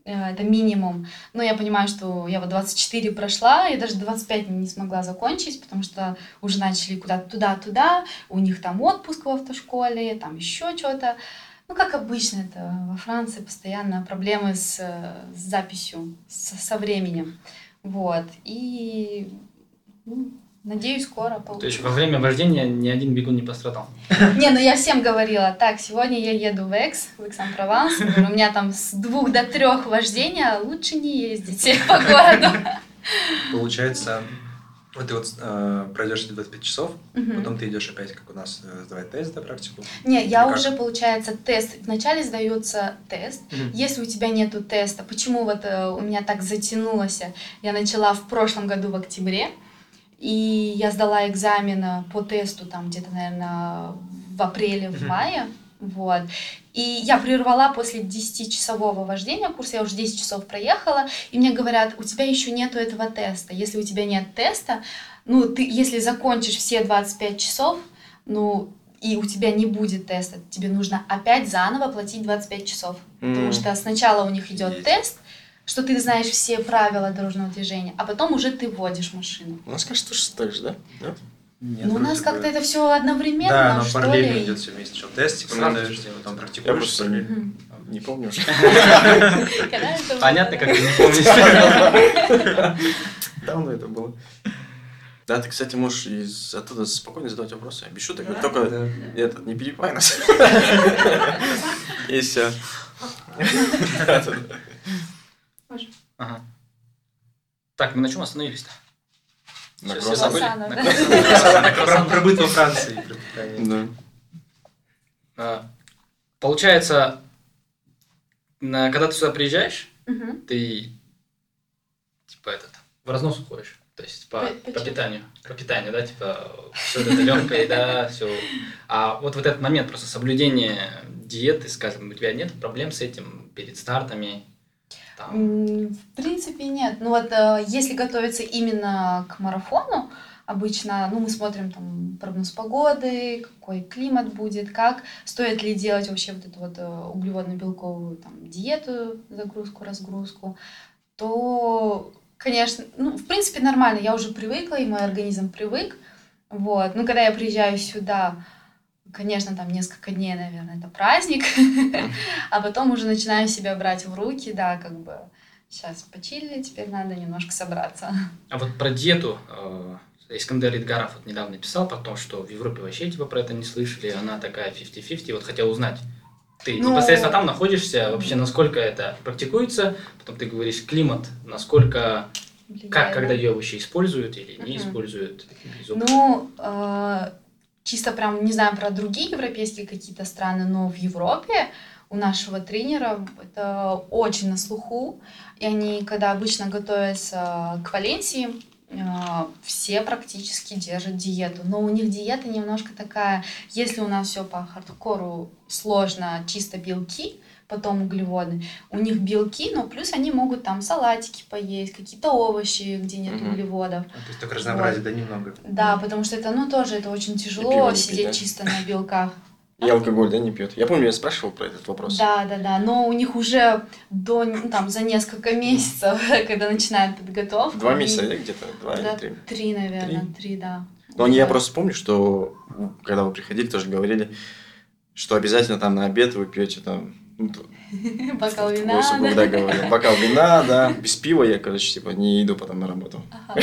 э, это минимум. Но я понимаю, что я вот 24 прошла, я даже 25 не смогла закончить, потому что уже начали куда-то туда-туда, у них там отпуск в автошколе, там еще что-то. Ну, как обычно, это во Франции постоянно проблемы с, э, с записью, со, со временем. Вот. И ну, надеюсь, скоро получится. То есть во время вождения ни один бегун не пострадал. Не, ну я всем говорила, так, сегодня я еду в Экс, в Экс-Ан-Прованс, говорю, у меня там с двух до трех вождения, лучше не ездите по городу. Получается, вот ты вот э, пройдешь эти 25 часов, Мгм. потом ты идешь опять, как у нас, э, сдавать тест, да, практику. Не, я как? уже, получается, тест, вначале сдается тест, Мгм. если у тебя нету теста, почему вот э, у меня так затянулось, я начала в прошлом году в октябре, и я сдала экзамен по тесту там где-то, наверное, в апреле, в мае, вот. И я прервала после 10-часового вождения курса, я уже 10 часов проехала, и мне говорят, у тебя еще нету этого теста. Если у тебя нет теста, ну, ты, если закончишь все 25 часов, ну, и у тебя не будет теста, тебе нужно опять заново платить 25 часов. Потому М. что сначала у них идет Есть. тест, что ты знаешь все правила дорожного движения, а потом уже ты водишь машину. У нас, кажется, тоже так же, да? Нет? Нет, ну, у нас как-то это все одновременно, Да, но параллельно ли. идет все вместе. Что тестик Сразу надо, же. потом Я практикуешь. просто не, помню Понятно, да? как ты не помнишь. Давно это было. Да, ты, кстати, можешь из оттуда спокойно задавать вопросы. Без шуток, Да? только Да. этот, не перебивай нас. И все. Ага. Так, мы на чем остановились-то? На все круассанах. забыли? На да. Про, быт во Франции. Да. А, Получается, когда ты сюда приезжаешь, ты типа этот в разнос уходишь. То есть по, по питанию. По питанию, да, типа все это легкое, да, все. А вот в этот момент просто соблюдение диеты, скажем, у тебя нет проблем с этим перед стартами? Там, В принципе, нет. Ну вот, э, если готовиться именно к марафону, обычно, ну, мы смотрим там прогноз погоды, какой климат будет, как, стоит ли делать вообще вот эту вот э, углеводно-белковую там диету, загрузку, разгрузку, то, конечно, ну, в принципе, нормально, я уже привыкла, и мой организм привык, вот. Ну, когда я приезжаю сюда, конечно, там несколько дней, наверное, это праздник, а потом уже начинаю себя брать в руки, да, как бы сейчас почили, теперь надо немножко собраться. А вот про диету э, Искандер Идгаров вот недавно писал про то, что в Европе вообще типа про это не слышали, она такая 50-50, вот хотел узнать. Ты Ну, непосредственно там находишься, вообще насколько это практикуется, потом ты говоришь климат, насколько, Влияет, как, когда да? ее вообще используют или не Мгм. используют. Ну, э, чисто прям не знаю про другие европейские какие-то страны, но в Европе у нашего тренера это очень на слуху. И они, когда обычно готовятся к Валенсии, э, все практически держат диету. Но у них диета немножко такая, если у нас все по хардкору сложно, чисто белки, потом углеводы, у них белки, но плюс они могут там салатики поесть, какие-то овощи, где нет Мгм. углеводов. Ну, То есть только разнообразие, да, немного. Да, потому что это, ну, тоже это очень тяжело не сидеть пить, да? чисто на белках. И алкоголь, да, не пьет? Я помню, я спрашивал про этот вопрос. Да, да, да. Но у них уже до, ну, там, за несколько месяцев, когда начинают подготовку. Два месяца, да, где-то? Два Да, или три? три, наверное, три, да. Но они, я Вот. просто помню, что когда вы приходили, тоже говорили, что обязательно там на обед вы пьете там Бокал твой вина. да. да, говорил. Бокал вина, да. Без пива я, короче, типа, не иду потом на работу.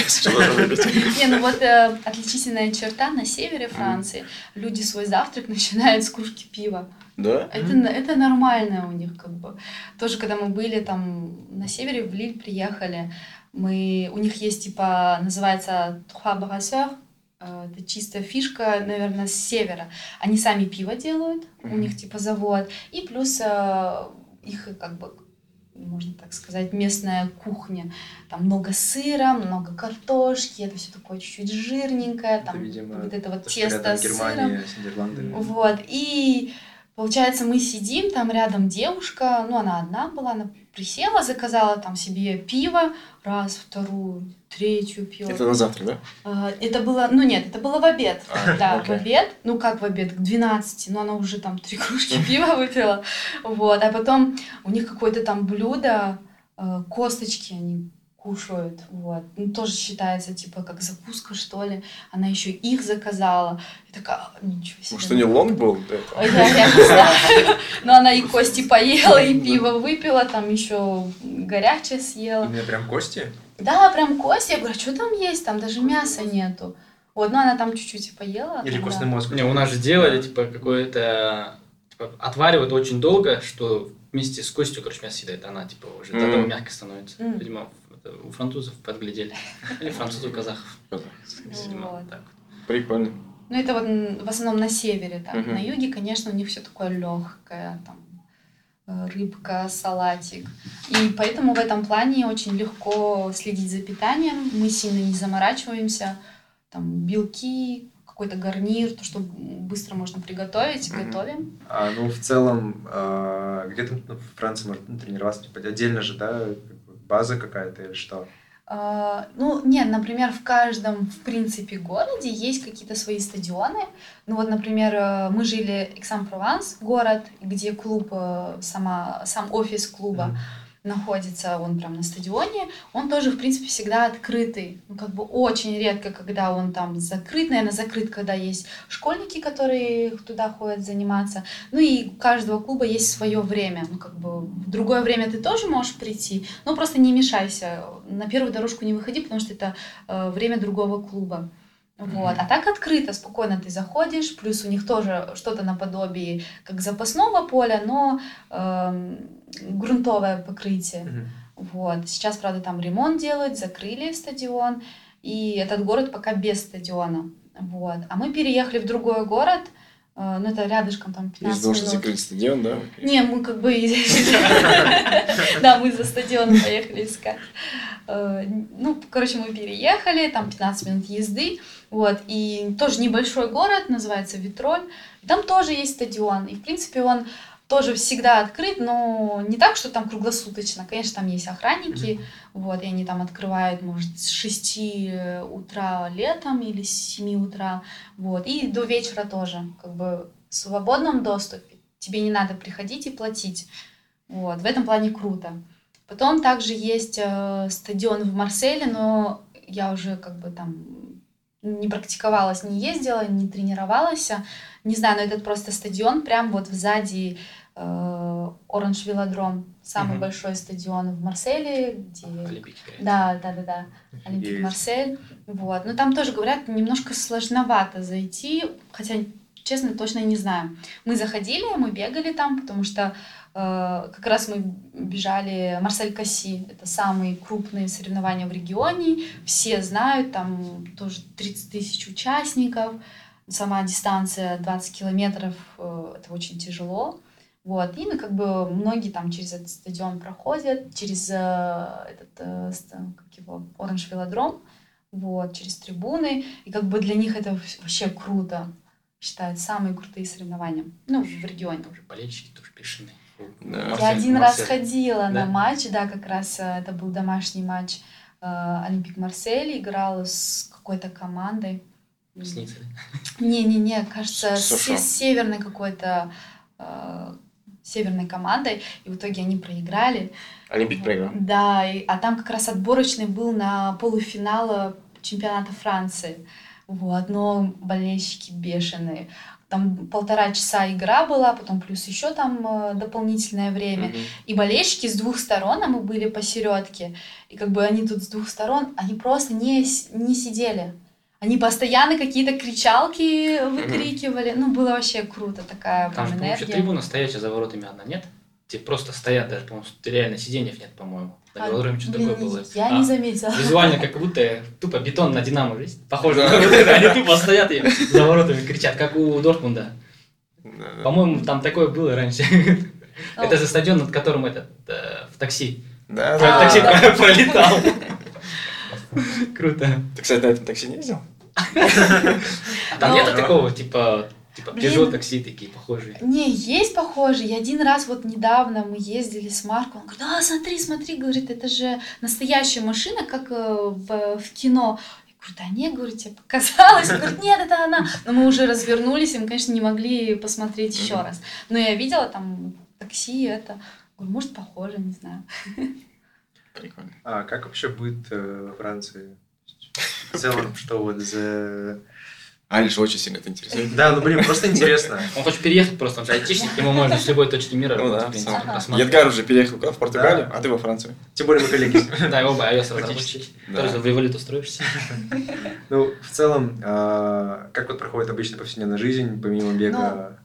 Не, ну вот э, отличительная черта на севере Франции. Люди свой завтрак начинают с кружки пива. Да? Это, н- это нормально у них как бы. Тоже, когда мы были там на севере, в Лиль приехали, мы, у них есть типа, называется Trois Brasseurs, это чистая фишка, наверное, с севера. Они сами пиво делают, у Мгм. них типа завод, и плюс э, их как бы можно так сказать, местная кухня. Там много сыра, много картошки, это все такое чуть-чуть жирненькое, Это, там видимо, вот это вот то, тесто с сыром. С. Вот, и получается, мы сидим, там рядом девушка, ну, она одна была, она присела, заказала там себе пиво, раз, вторую, третью пиво. Это на завтра, да? А, Это было, ну нет, это было в обед. А, да, окей. в обед. Ну как в обед? К 12. Но она уже там три кружки пива выпила. Вот. А потом у них какое-то там блюдо, э, косточки они кушают. Вот. Ну, тоже считается, типа, как закуска, что ли. Она еще их заказала. И такая, «А, ничего себе. Может, у нее лонг был Я, я не знаю. Но она и кости поела, и пиво выпила, там еще горячее съела. Именно прям кости? Да, прям кости. Я говорю, а что там есть? Там даже мяса нету. Вот, ну она там чуть-чуть и поела. Или там, костный да. мозг? Не, у нас же делали, типа, какое-то... Типа, отваривают очень долго, что вместе с костью, короче, мясо съедает. Она, типа, уже Мгм. тогда мягко становится. Мгм. Видимо, у французов подглядели. Или французов, казахов. Видимо, Вот. так. Прикольно. Ну это вот в основном на севере, так. Мгм. На юге, конечно, у них все такое легкое, там рыбка, салатик. И поэтому в этом плане очень легко следить за питанием. Мы сильно не заморачиваемся. Там белки, какой-то гарнир, то, что быстро можно приготовить, Мгм. готовим. А, ну, в целом, а, где-то ну, в Франции можно тренироваться, типа, отдельно же, да, база какая-то или что? А, Ну, нет, например, в каждом, в принципе, городе есть какие-то свои стадионы. Ну вот, например, э, мы жили Эксан-Прованс, город, где клуб, э, сама, сам офис клуба Мгм. Находится, он прям на стадионе. Он тоже, в принципе, всегда открытый. Ну, как бы очень редко, когда он там закрыт. Наверное, закрыт, когда есть школьники, которые туда ходят заниматься. Ну и у каждого клуба есть свое время. Ну, как бы в другое время ты тоже можешь прийти, но просто не мешайся. На первую дорожку не выходи, потому что это э, время другого клуба. Вот. А так открыто, спокойно ты заходишь, плюс у них тоже что-то наподобие как запасного поля, но эм, грунтовое покрытие. Мгм. Вот. Сейчас, правда, там ремонт делают, закрыли стадион, и этот город пока без стадиона. Вот. А мы переехали в другой город, э, ну это рядышком, там 15 Из-за того, что минут. закрыли стадион, да? Не, мы как бы... Да, мы за стадионом поехали искать. Э, Ну, короче, мы переехали, там 15 минут езды, вот, и тоже небольшой город, называется Витроль, и там тоже есть стадион, и, в принципе, он тоже всегда открыт, но не так, что там круглосуточно. Конечно, там есть охранники, вот, и они там открывают, может, с 6 утра летом или с 7 утра, вот, и до вечера тоже, как бы в свободном доступе. Тебе не надо приходить и платить. Вот, в этом плане круто. Потом также есть э, стадион в Марселе, но я уже как бы там не практиковалась, не ездила, не тренировалась. Не знаю, но этот просто стадион прям вот сзади Оранж Велодром, самый Мгм. большой стадион в Марселе, где Олимпийский играет. да, да, да, да. Олимпик. Марсель. Вот. Но там тоже говорят, немножко сложновато зайти, хотя, честно, точно не знаю. Мы заходили, мы бегали там, потому что э, как раз мы бежали Марсель Касси. Это самые крупные соревнования в регионе. Все знают, там тоже 30 тысяч участников. Сама дистанция 20 километров, э, это очень тяжело. Вот, и ну, как бы многие там через этот стадион проходят, через э, этот, э, как его, Оранж Велодром, вот, через трибуны, и как бы для них это вообще круто, считают самые крутые соревнования, ну, в регионе. Уже болельщики тоже бешеные. Да. Я Марсель- один раз Марсель. ходила на Да? матч, да, как раз э, это был домашний матч э, Олимпик Марсель, играла с какой-то командой. С Ниццей. Не-не-не, кажется, с, Сошо. с северной какой-то э, северной командой, и в итоге они проиграли. Олимпик проиграл. Да, и- а там как раз отборочный был на полуфинала чемпионата Франции. Вот, но болельщики бешеные. там полтора часа игра была, потом плюс еще там э, дополнительное время. Мгм. И болельщики с двух сторон, а мы были посередке, и как бы они тут с двух сторон, они просто не, не сидели. Они постоянно какие-то кричалки выкрикивали. Ну, было вообще круто, такая Там же, энергия. трибуна стоящая за воротами одна, нет? Те просто стоят даже, по-моему, реально сиденьев нет, по-моему. На А, велодроме что блин, такое было. Я А, не заметила. Визуально как будто тупо бетон на Динамо, видите? Похоже. Они тупо стоят и за воротами кричат, как у Дортмунда. Да. По-моему, там такое было раньше. Это же стадион, над которым этот э, в такси. Да, да. Такси пролетал. Круто. Ты, кстати, на этом такси не ездил? А там Ну, нет такого, типа, типа Блин. Peugeot такси такие похожие. Не, есть похожие. Я один раз вот недавно мы ездили с Марком. Он говорит, а, смотри, смотри, говорит, это же настоящая машина, как э, в, в кино. Я говорю, да нет, говорю, тебе показалось. Он говорит, нет, это она. Но мы уже развернулись, и мы, конечно, не могли посмотреть еще раз. Но я видела там такси, это. Говорю, может, похоже, не знаю. Прикольно. А как вообще быт э, во Франции? В целом, что вот за... Алиш очень сильно это интересует. Да, ну блин, просто интересно. Он хочет переехать просто, он же айтишник, ему можно с любой точки мира Ну работать, да. Едгар уже переехал? В Португалию, Да. а ты во Францию. Тем более мы коллеги. Да, оба iOS разработчики. Тоже в Revolut устроишься. Ну, в целом, а, как вот проходит обычно повседневная жизнь, помимо бега?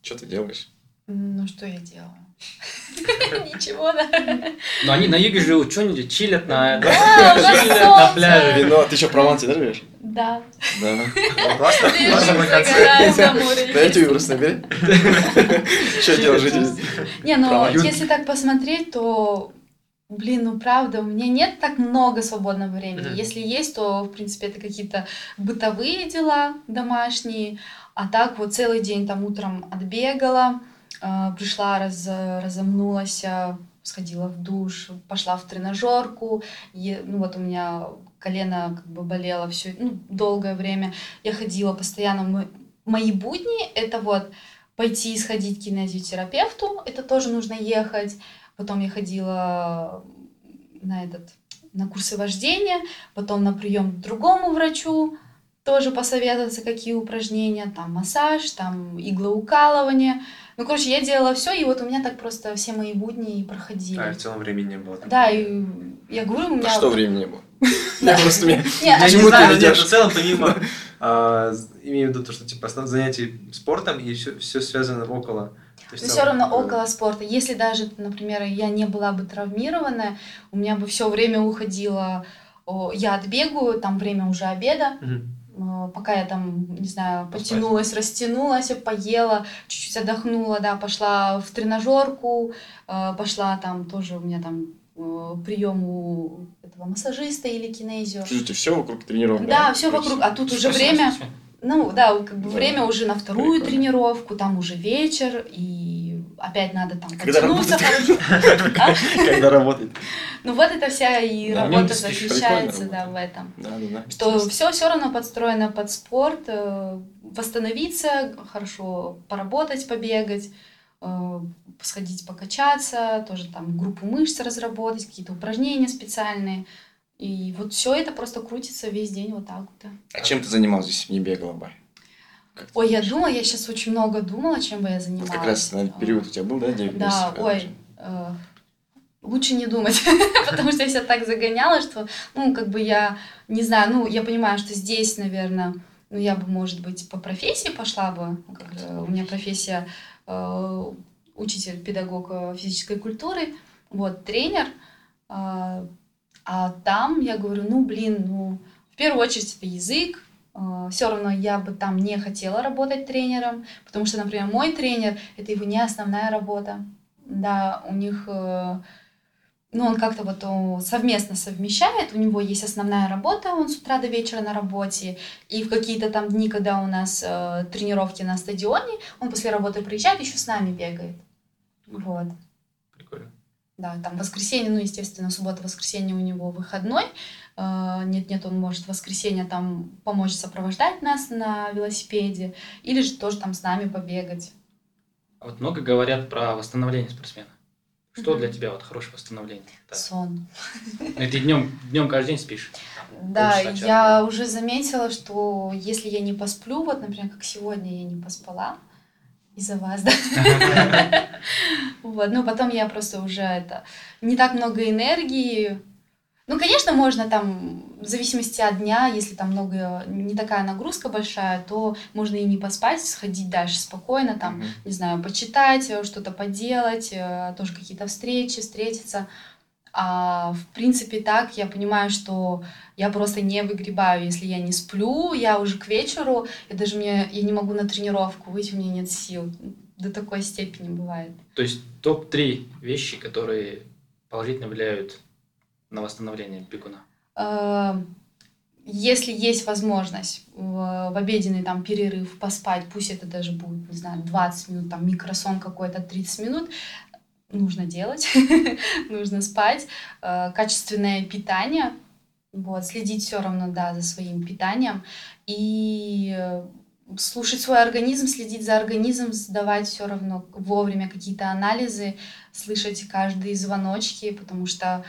Что ты делаешь? Ну, что я делаю? Ничего, да. Но они на юге живут, что-нибудь чилят на, на пляже. Вино, ты что, в Провансе, да, живешь? Да. Да. Ну, Классно, загораю на море. На YouTube просто набери. Что делать житель? Не, ну если так посмотреть, то, блин, ну правда, у меня нет так много свободного времени. Мгм. Если есть, то, в принципе, это какие-то бытовые дела домашние, а так вот целый день там утром отбегала, пришла, раз, разомнулась, э, сходила в душ, пошла в тренажерку, Е- ну вот у меня колено как бы болело все, ну, долгое время, я ходила постоянно, мы- мои будни это вот пойти и сходить к кинезиотерапевту, это тоже нужно ехать. Потом я ходила на этот на курсы вождения, потом на прием к другому врачу, тоже посоветоваться, какие упражнения, там массаж, там иглоукалывание. Ну, короче, я делала все, и вот у меня так просто все мои будни проходили. А, в целом времени не было. Да, и я говорю, у меня... А что времени не было? Я просто мне... Не, Я не Почему ты ведёшь? в целом, помимо, а, имею в виду то, что типа основных занятий спортом и все, все связано около. Но в все равно около спорта. Если даже, например, я не была бы травмированная, у меня бы все время уходило, я отбегаю, там время уже обеда, пока я там, не знаю, потянулась, растянулась, поела, чуть-чуть отдохнула, да, пошла в тренажерку, э, пошла там тоже у меня там э, прием у этого массажиста или кинезио. Слушайте, все вокруг тренировок. Да, все вокруг, а тут уже время, ну да, как бы Да. время уже на вторую Прикольно. тренировку, там уже вечер, и опять надо там Когда подтянуться. Когда работает. Ну вот это вся и работа заключается, да, в этом. Что все все равно подстроено под спорт, э, восстановиться, хорошо поработать, побегать, э, сходить покачаться, тоже там группу мышц разработать, какие-то упражнения специальные. И вот все это просто крутится весь день вот так вот. А чем ты занималась, если не бегала бы? Как Ой, я думала, я сейчас очень много думала, чем бы я Вот занималась. как раз на период у тебя был, да, 9 Да, месяцев? ой, э, лучше не думать, потому что я себя так загоняла, что, ну, как бы я, не знаю, ну, я понимаю, что здесь, наверное, ну, я бы, может быть, по профессии пошла бы, ну, как у меня профессия э, учитель, педагог э, физической культуры, вот, тренер, а а там я говорю, ну, блин, ну, в первую очередь это язык, все равно я бы там не хотела работать тренером, потому что, например, мой тренер это его не основная работа, да, у них, э, ну, он как-то вот совместно совмещает, у него есть основная работа, он с утра до вечера на работе, и в какие-то там дни, когда у нас э, тренировки на стадионе, он после работы приезжает, еще с нами бегает, вот. Прикольно. Да, там воскресенье, ну, естественно, суббота-воскресенье у него выходной. Э, Нет-нет, он может в воскресенье там помочь сопровождать нас на велосипеде или же тоже там с нами побегать. А вот много говорят про восстановление спортсмена. Что для тебя вот хорошее восстановление? Сон. Ну, и ты днем, днем каждый день спишь. Да, я уже заметила, что если я не посплю, вот, например, как сегодня я не поспала, из-за вас, да. Вот, ну потом я просто уже это не так много энергии. Ну, конечно, можно там, в зависимости от дня, если там много, не такая нагрузка большая, то можно и не поспать, сходить дальше спокойно, там, mm-hmm. не знаю, почитать, э, что-то поделать, э, тоже какие-то встречи, встретиться. А в принципе так я понимаю, что я просто не выгребаю, если я не сплю, я уже к вечеру, и даже мне, я не могу на тренировку выйти, у меня нет сил. До такой степени бывает. То есть топ-3 вещи, которые положительно влияют на восстановление бегуна? А, если есть возможность в, обеденный там перерыв поспать, пусть это даже будет, не знаю, 20 минут, там микросон какой-то 30 минут, нужно делать, нужно спать, э, качественное питание, вот, следить все равно, да, за своим питанием и слушать свой организм, следить за организмом, сдавать все равно вовремя какие-то анализы, слышать каждые звоночки, потому что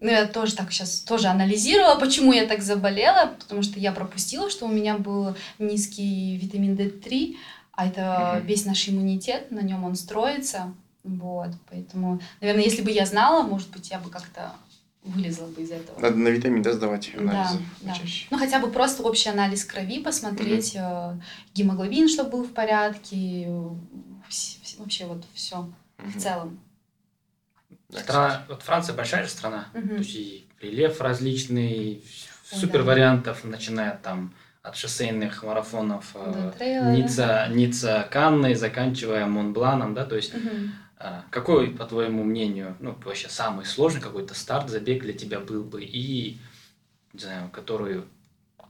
ну, я тоже так сейчас тоже анализировала, почему я так заболела, потому что я пропустила, что у меня был низкий витамин D3, а это mm-hmm. весь наш иммунитет, на нем он строится. Вот, поэтому, наверное, если бы я знала, может быть, я бы как-то вылезла бы из этого. Надо на витамин D сдавать анализы да, почаще. Да. Ну, хотя бы просто общий анализ крови посмотреть, угу. гемоглобин, чтобы был в порядке, вообще вот все угу. в целом. Страна, вот Франция большая же страна, угу. то есть и рельеф различный, супер вариантов, начиная там от шоссейных марафонов да, э, Ницца, Ницца, Канны, заканчивая Монбланом, да, то есть угу. Какой, по твоему мнению, ну, вообще самый сложный какой-то старт, забег для тебя был бы и, не знаю, который,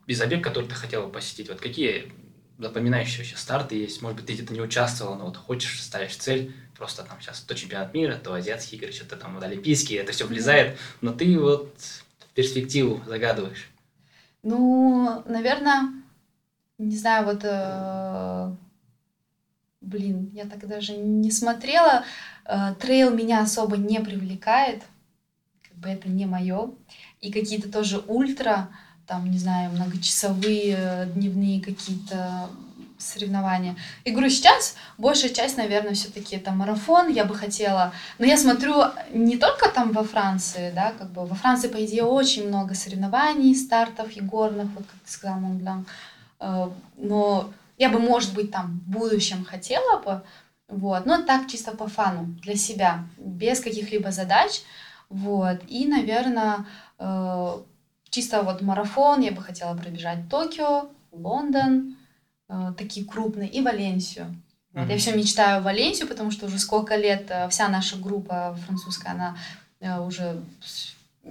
и забег, который ты хотела посетить? Вот какие запоминающие вообще старты есть? Может быть, ты где-то не участвовал, но вот хочешь, ставишь цель, просто там сейчас то чемпионат мира, то азиатские игры, что-то там вот олимпийские, это все влезает, но ты вот перспективу загадываешь. Ну, наверное, не знаю, вот э, блин, я так даже не смотрела. Э, трейл меня особо не привлекает, как бы это не мое. И какие-то тоже ультра, там, не знаю, многочасовые э, дневные какие-то соревнования. И говорю, сейчас большая часть, наверное, все-таки это марафон, я бы хотела. Но я смотрю не только там во Франции, да, как бы во Франции, по идее, очень много соревнований, стартов и горных, вот как ты сказал, Монблан. Э, но я бы, может быть, там в будущем хотела бы, вот, но так чисто по фану, для себя, без каких-либо задач, вот, и, наверное, э, чисто вот марафон я бы хотела пробежать Токио, Лондон, э, такие крупные, и Валенсию. Вот, mm-hmm. Я все мечтаю Валенсию, потому что уже сколько лет э, вся наша группа французская, она э, уже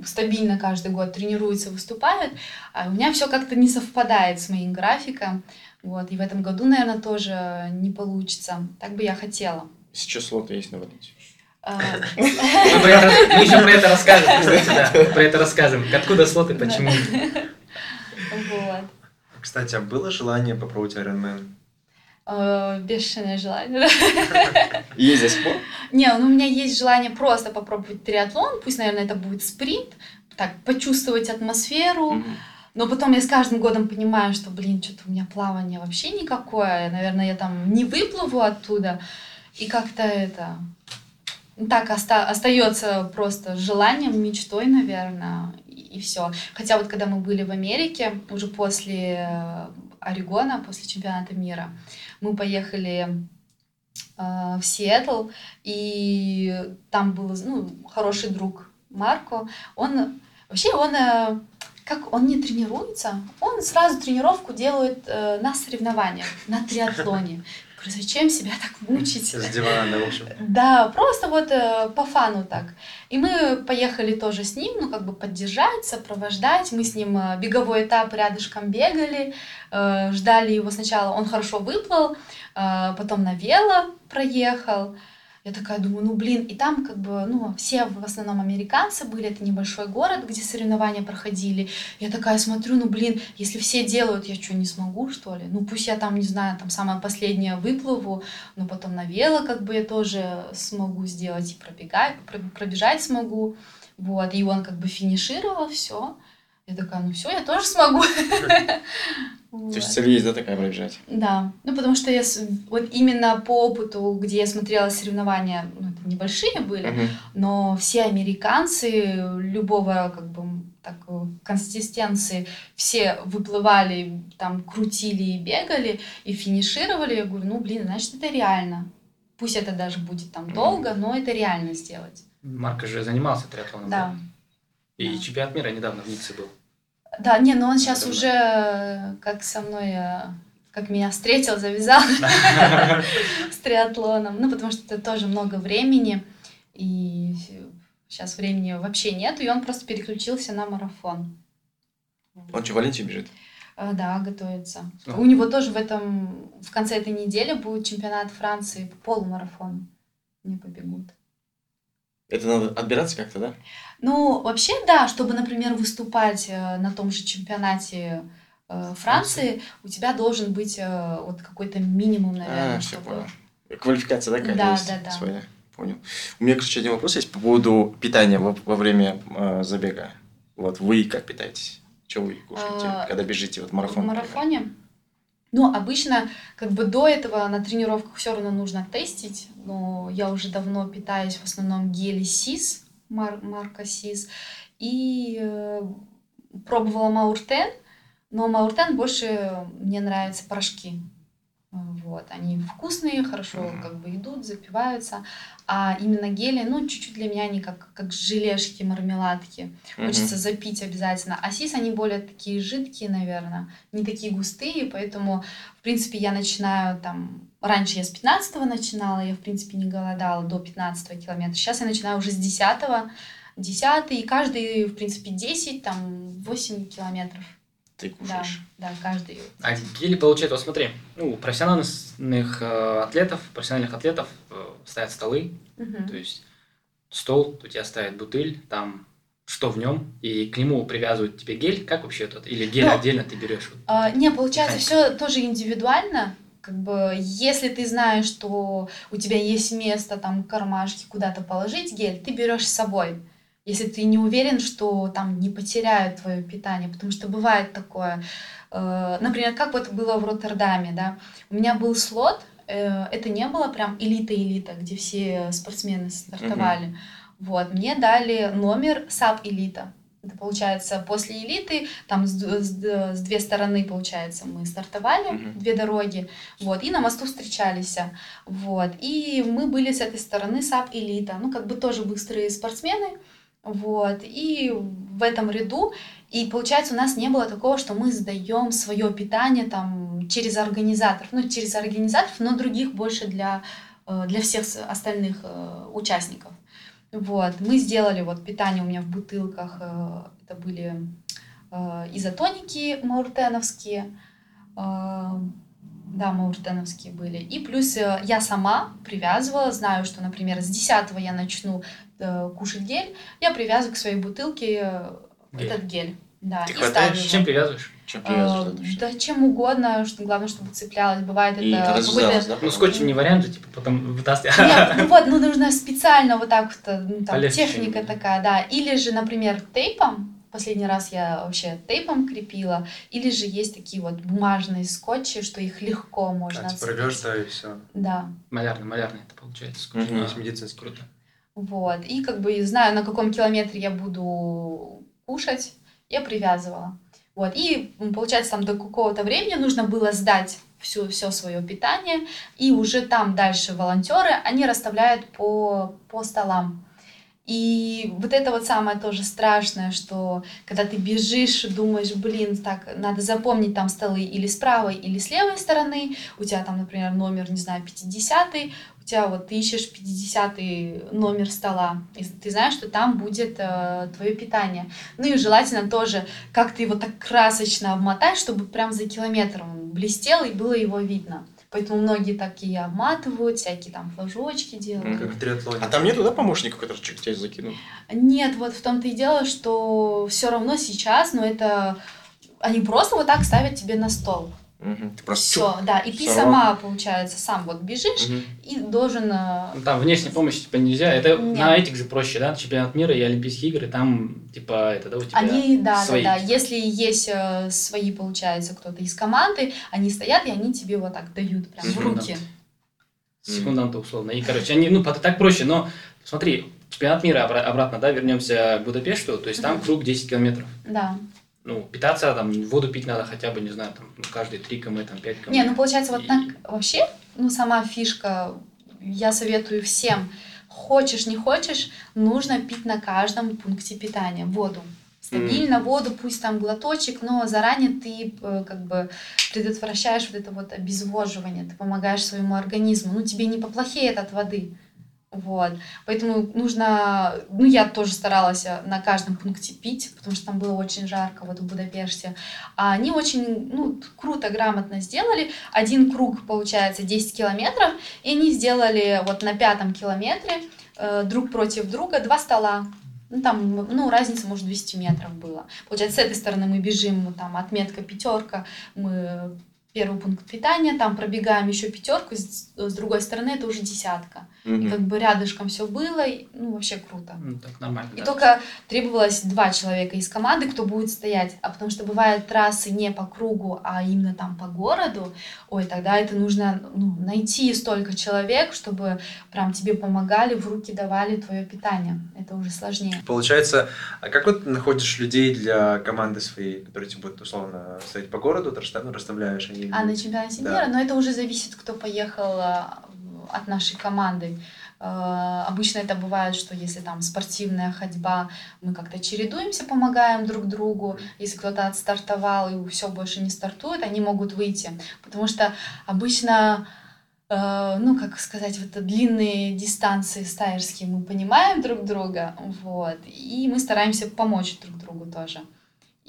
стабильно каждый год тренируется, выступает, а у меня все как-то не совпадает с моим графиком. Вот, и в этом году, наверное, тоже не получится. Так бы я хотела. Сейчас слоты есть на Валенсии. А. Мы еще про это расскажем, кстати, Про это расскажем. Откуда слоты, почему? Вот. Кстати, а было желание попробовать Ironman? А, бешеное желание. Есть до сих пор? Не, ну у меня есть желание просто попробовать триатлон. Пусть, наверное, это будет спринт. Так, почувствовать атмосферу. Но потом я с каждым годом понимаю, что, блин, что-то у меня плавание вообще никакое. Наверное, я там не выплыву оттуда. И как-то это... Так оста- остается просто желанием, мечтой, наверное, и, все. Хотя вот когда мы были в Америке, уже после э, Орегона, после чемпионата мира, мы поехали э, в Сиэтл, и там был ну, хороший друг Марко. Он вообще он э, как он не тренируется, он сразу тренировку делает э, на соревнованиях, на триатлоне. Говорю, зачем себя так мучить? С дивана, в общем. Да, просто вот э, по фану так. И мы поехали тоже с ним, ну, как бы поддержать, сопровождать. Мы с ним э, беговой этап рядышком бегали, э, ждали его сначала. Он хорошо выплыл, э, потом на вело проехал. Я такая думаю, ну блин, и там как бы, ну, все в основном американцы были, это небольшой город, где соревнования проходили. Я такая смотрю, ну блин, если все делают, я что, не смогу, что ли? Ну пусть я там, не знаю, там самое последнее выплыву, но потом на вело как бы я тоже смогу сделать и пробегать, пробежать смогу. Вот, и он как бы финишировал, все. Я такая, ну все, я тоже смогу. То есть цель есть, да, такая пробежать? Да, ну потому что я вот именно по опыту, где я смотрела соревнования, ну это небольшие были, но все американцы любого как бы так консистенции, все выплывали, там крутили и бегали и финишировали. Я говорю, ну блин, значит это реально. Пусть это даже будет там долго, но это реально сделать. Марка же занимался триатлоном. Да. И да. чемпионат мира недавно в Ницце был. Да, не, но он сейчас уже э, как со мной, э, как меня встретил, завязал с триатлоном. Ну, потому что это тоже много времени, и сейчас времени вообще нет, и он просто переключился на марафон. Он что, Валенсию бежит? Э, да, готовится. У него тоже в этом, в конце этой недели будет чемпионат Франции по полумарафону. Не побегут. Это надо отбираться как-то, да? Ну, вообще, да, чтобы, например, выступать э, на том же чемпионате э, Франции, у тебя должен быть э, вот какой-то минимум, наверное, а, чтобы... понял. Квалификация, да, какая-то да, есть да, да. своя? Понял. У меня, кстати, один вопрос есть по поводу питания во, во время э, забега. Вот вы как питаетесь? Что вы кушаете, а, когда бежите вот марафон? В марафоне? Например? Ну, обычно, как бы до этого на тренировках все равно нужно тестить, но я уже давно питаюсь в основном гели СИС, мар марка СИС, и э, пробовала Мауртен, но Мауртен больше мне нравятся порошки. Вот, они вкусные, хорошо mm-hmm. как бы идут, запиваются, а именно гели, ну, чуть-чуть для меня они как, как желешки, мармеладки. Mm-hmm. Хочется запить обязательно. А сис, они более такие жидкие, наверное, не такие густые, поэтому, в принципе, я начинаю там... Раньше я с 15 начинала, я, в принципе, не голодала до 15 километра. Сейчас я начинаю уже с 10 10 и каждый, в принципе, 10, там, 8 километров ты кушаешь. Да, да, каждый. А гели получается, вот смотри, ну, профессиональных э, атлетов, профессиональных атлетов э, ставят столы, угу. то есть стол, у тебя ставят бутыль, там что в нем, и к нему привязывают тебе гель, как вообще это, или гель ну, отдельно ты берешь? А, не, получается, все тоже индивидуально, как бы, если ты знаешь, что у тебя есть место, там, кармашки, куда-то положить гель, ты берешь с собой. Если ты не уверен, что там не потеряют твое питание, потому что бывает такое, э, например, как вот было в Роттердаме, да, у меня был слот, э, это не было прям элита-элита, где все спортсмены стартовали, mm-hmm. вот, мне дали номер саб-элита, это получается после элиты, там с, с, с две стороны, получается, мы стартовали, mm-hmm. две дороги, вот, и на мосту встречались, вот, и мы были с этой стороны саб-элита, ну, как бы тоже быстрые спортсмены, вот, и в этом ряду, и получается у нас не было такого, что мы сдаем свое питание там через организаторов, ну через организаторов, но других больше для, э, для всех остальных э, участников. Вот, мы сделали вот питание у меня в бутылках, э, это были изотоники мауртеновские, да, мауртеновские были. И плюс я сама привязывала, знаю, что, например, с 10 я начну э, кушать гель, я привязываю к своей бутылке э, гель. этот гель. Да, Ты хватаешь? Чем привязываешь? Чем привязываешь? Э, да чем угодно, что главное, чтобы цеплялось. Бывает и это какой-то... Да? Ну, скотчем не вариант же, типа, потом вытаскивать. Нет, ну вот, ну нужно специально вот так вот, э, ну, там, техника такая, да. Или же, например, тейпом, Последний раз я вообще тейпом крепила. Или же есть такие вот бумажные скотчи, что их легко можно а, типа рвешь, да, и все. Да. Малярный, малярный это получается скотч. Mm-hmm. Есть медицинский. Круто. Вот. И как бы знаю, на каком километре я буду кушать, я привязывала. Вот. И получается, там до какого-то времени нужно было сдать все, все свое питание, и уже там дальше волонтеры, они расставляют по, по столам. И вот это вот самое тоже страшное, что когда ты бежишь, думаешь, блин, так, надо запомнить там столы или с правой, или с левой стороны, у тебя там, например, номер, не знаю, 50 у тебя вот ты ищешь 50 номер стола, и ты знаешь, что там будет э, твое питание. Ну и желательно тоже как ты его так красочно обмотать, чтобы прям за километром блестел и было его видно. Поэтому многие такие обматывают, всякие там флажочки делают. Как в триатлоне. А там нету, да, помощников, которые чуть тебя закинут? Нет, вот в том-то и дело, что все равно сейчас, но это они просто вот так ставят тебе на стол. Ты просто Все, да, и ты сорвал. сама, получается, сам вот бежишь Мгм. и должен... э, Ну, Там внешняя помощь типа нельзя. Это Нет. на этих же проще, да? Чемпионат мира и Олимпийские игры, там типа это, да, у тебя Они, да, свои. да, да. Если есть э, свои, получается, кто-то из команды, они стоят и они тебе вот так дают прям в руки. секунданта условно. И, короче, они, ну, так проще, но смотри, чемпионат мира обра- обратно, да, вернемся к Будапешту, то есть там круг 10 километров. Да. Ну, питаться, там, воду пить надо хотя бы, не знаю, там, ну, каждые 3 км, там, 5 км. Не, ну получается, вот И- так вообще, ну сама фишка, я советую всем, хочешь, не хочешь, нужно пить на каждом пункте питания воду. Стабильно воду, пусть там глоточек, но заранее ты э, как бы предотвращаешь вот это вот обезвоживание, ты помогаешь своему организму, ну тебе не поплохеет от воды. Вот. Поэтому нужно, ну я тоже старалась э, на каждом пункте пить, потому что там было очень жарко вот в Будапеште. А они очень, ну, круто, грамотно сделали. Один круг, получается, 10 километров, и они сделали вот на пятом километре э, друг против друга два стола. Ну, там, ну, разница, может, 200 метров было. Получается, с этой стороны мы бежим, там, отметка пятерка, мы первый пункт питания, там пробегаем еще пятерку, с, с другой стороны это уже десятка. И Мгм. как бы рядышком все было, и, ну, вообще круто. Ну, так нормально, И да. только требовалось два человека из команды, кто будет стоять. А потому что бывают трассы не по кругу, а именно там по городу. Ой, тогда это нужно ну, найти столько человек, чтобы прям тебе помогали, в руки давали твое питание. Это уже сложнее. Получается, а как вот ты находишь людей для команды своей, которые тебе будут условно стоять по городу, ну, расставляешь они? А на чемпионате Да. мира, но это уже зависит, кто поехал а, от нашей команды. Э, Обычно это бывает, что если там спортивная ходьба, мы как-то чередуемся, помогаем друг другу. Если кто-то отстартовал и все больше не стартует, они могут выйти. Потому что обычно, э, ну, как сказать, вот это длинные дистанции стайерские мы понимаем друг друга, вот, и мы стараемся помочь друг другу тоже.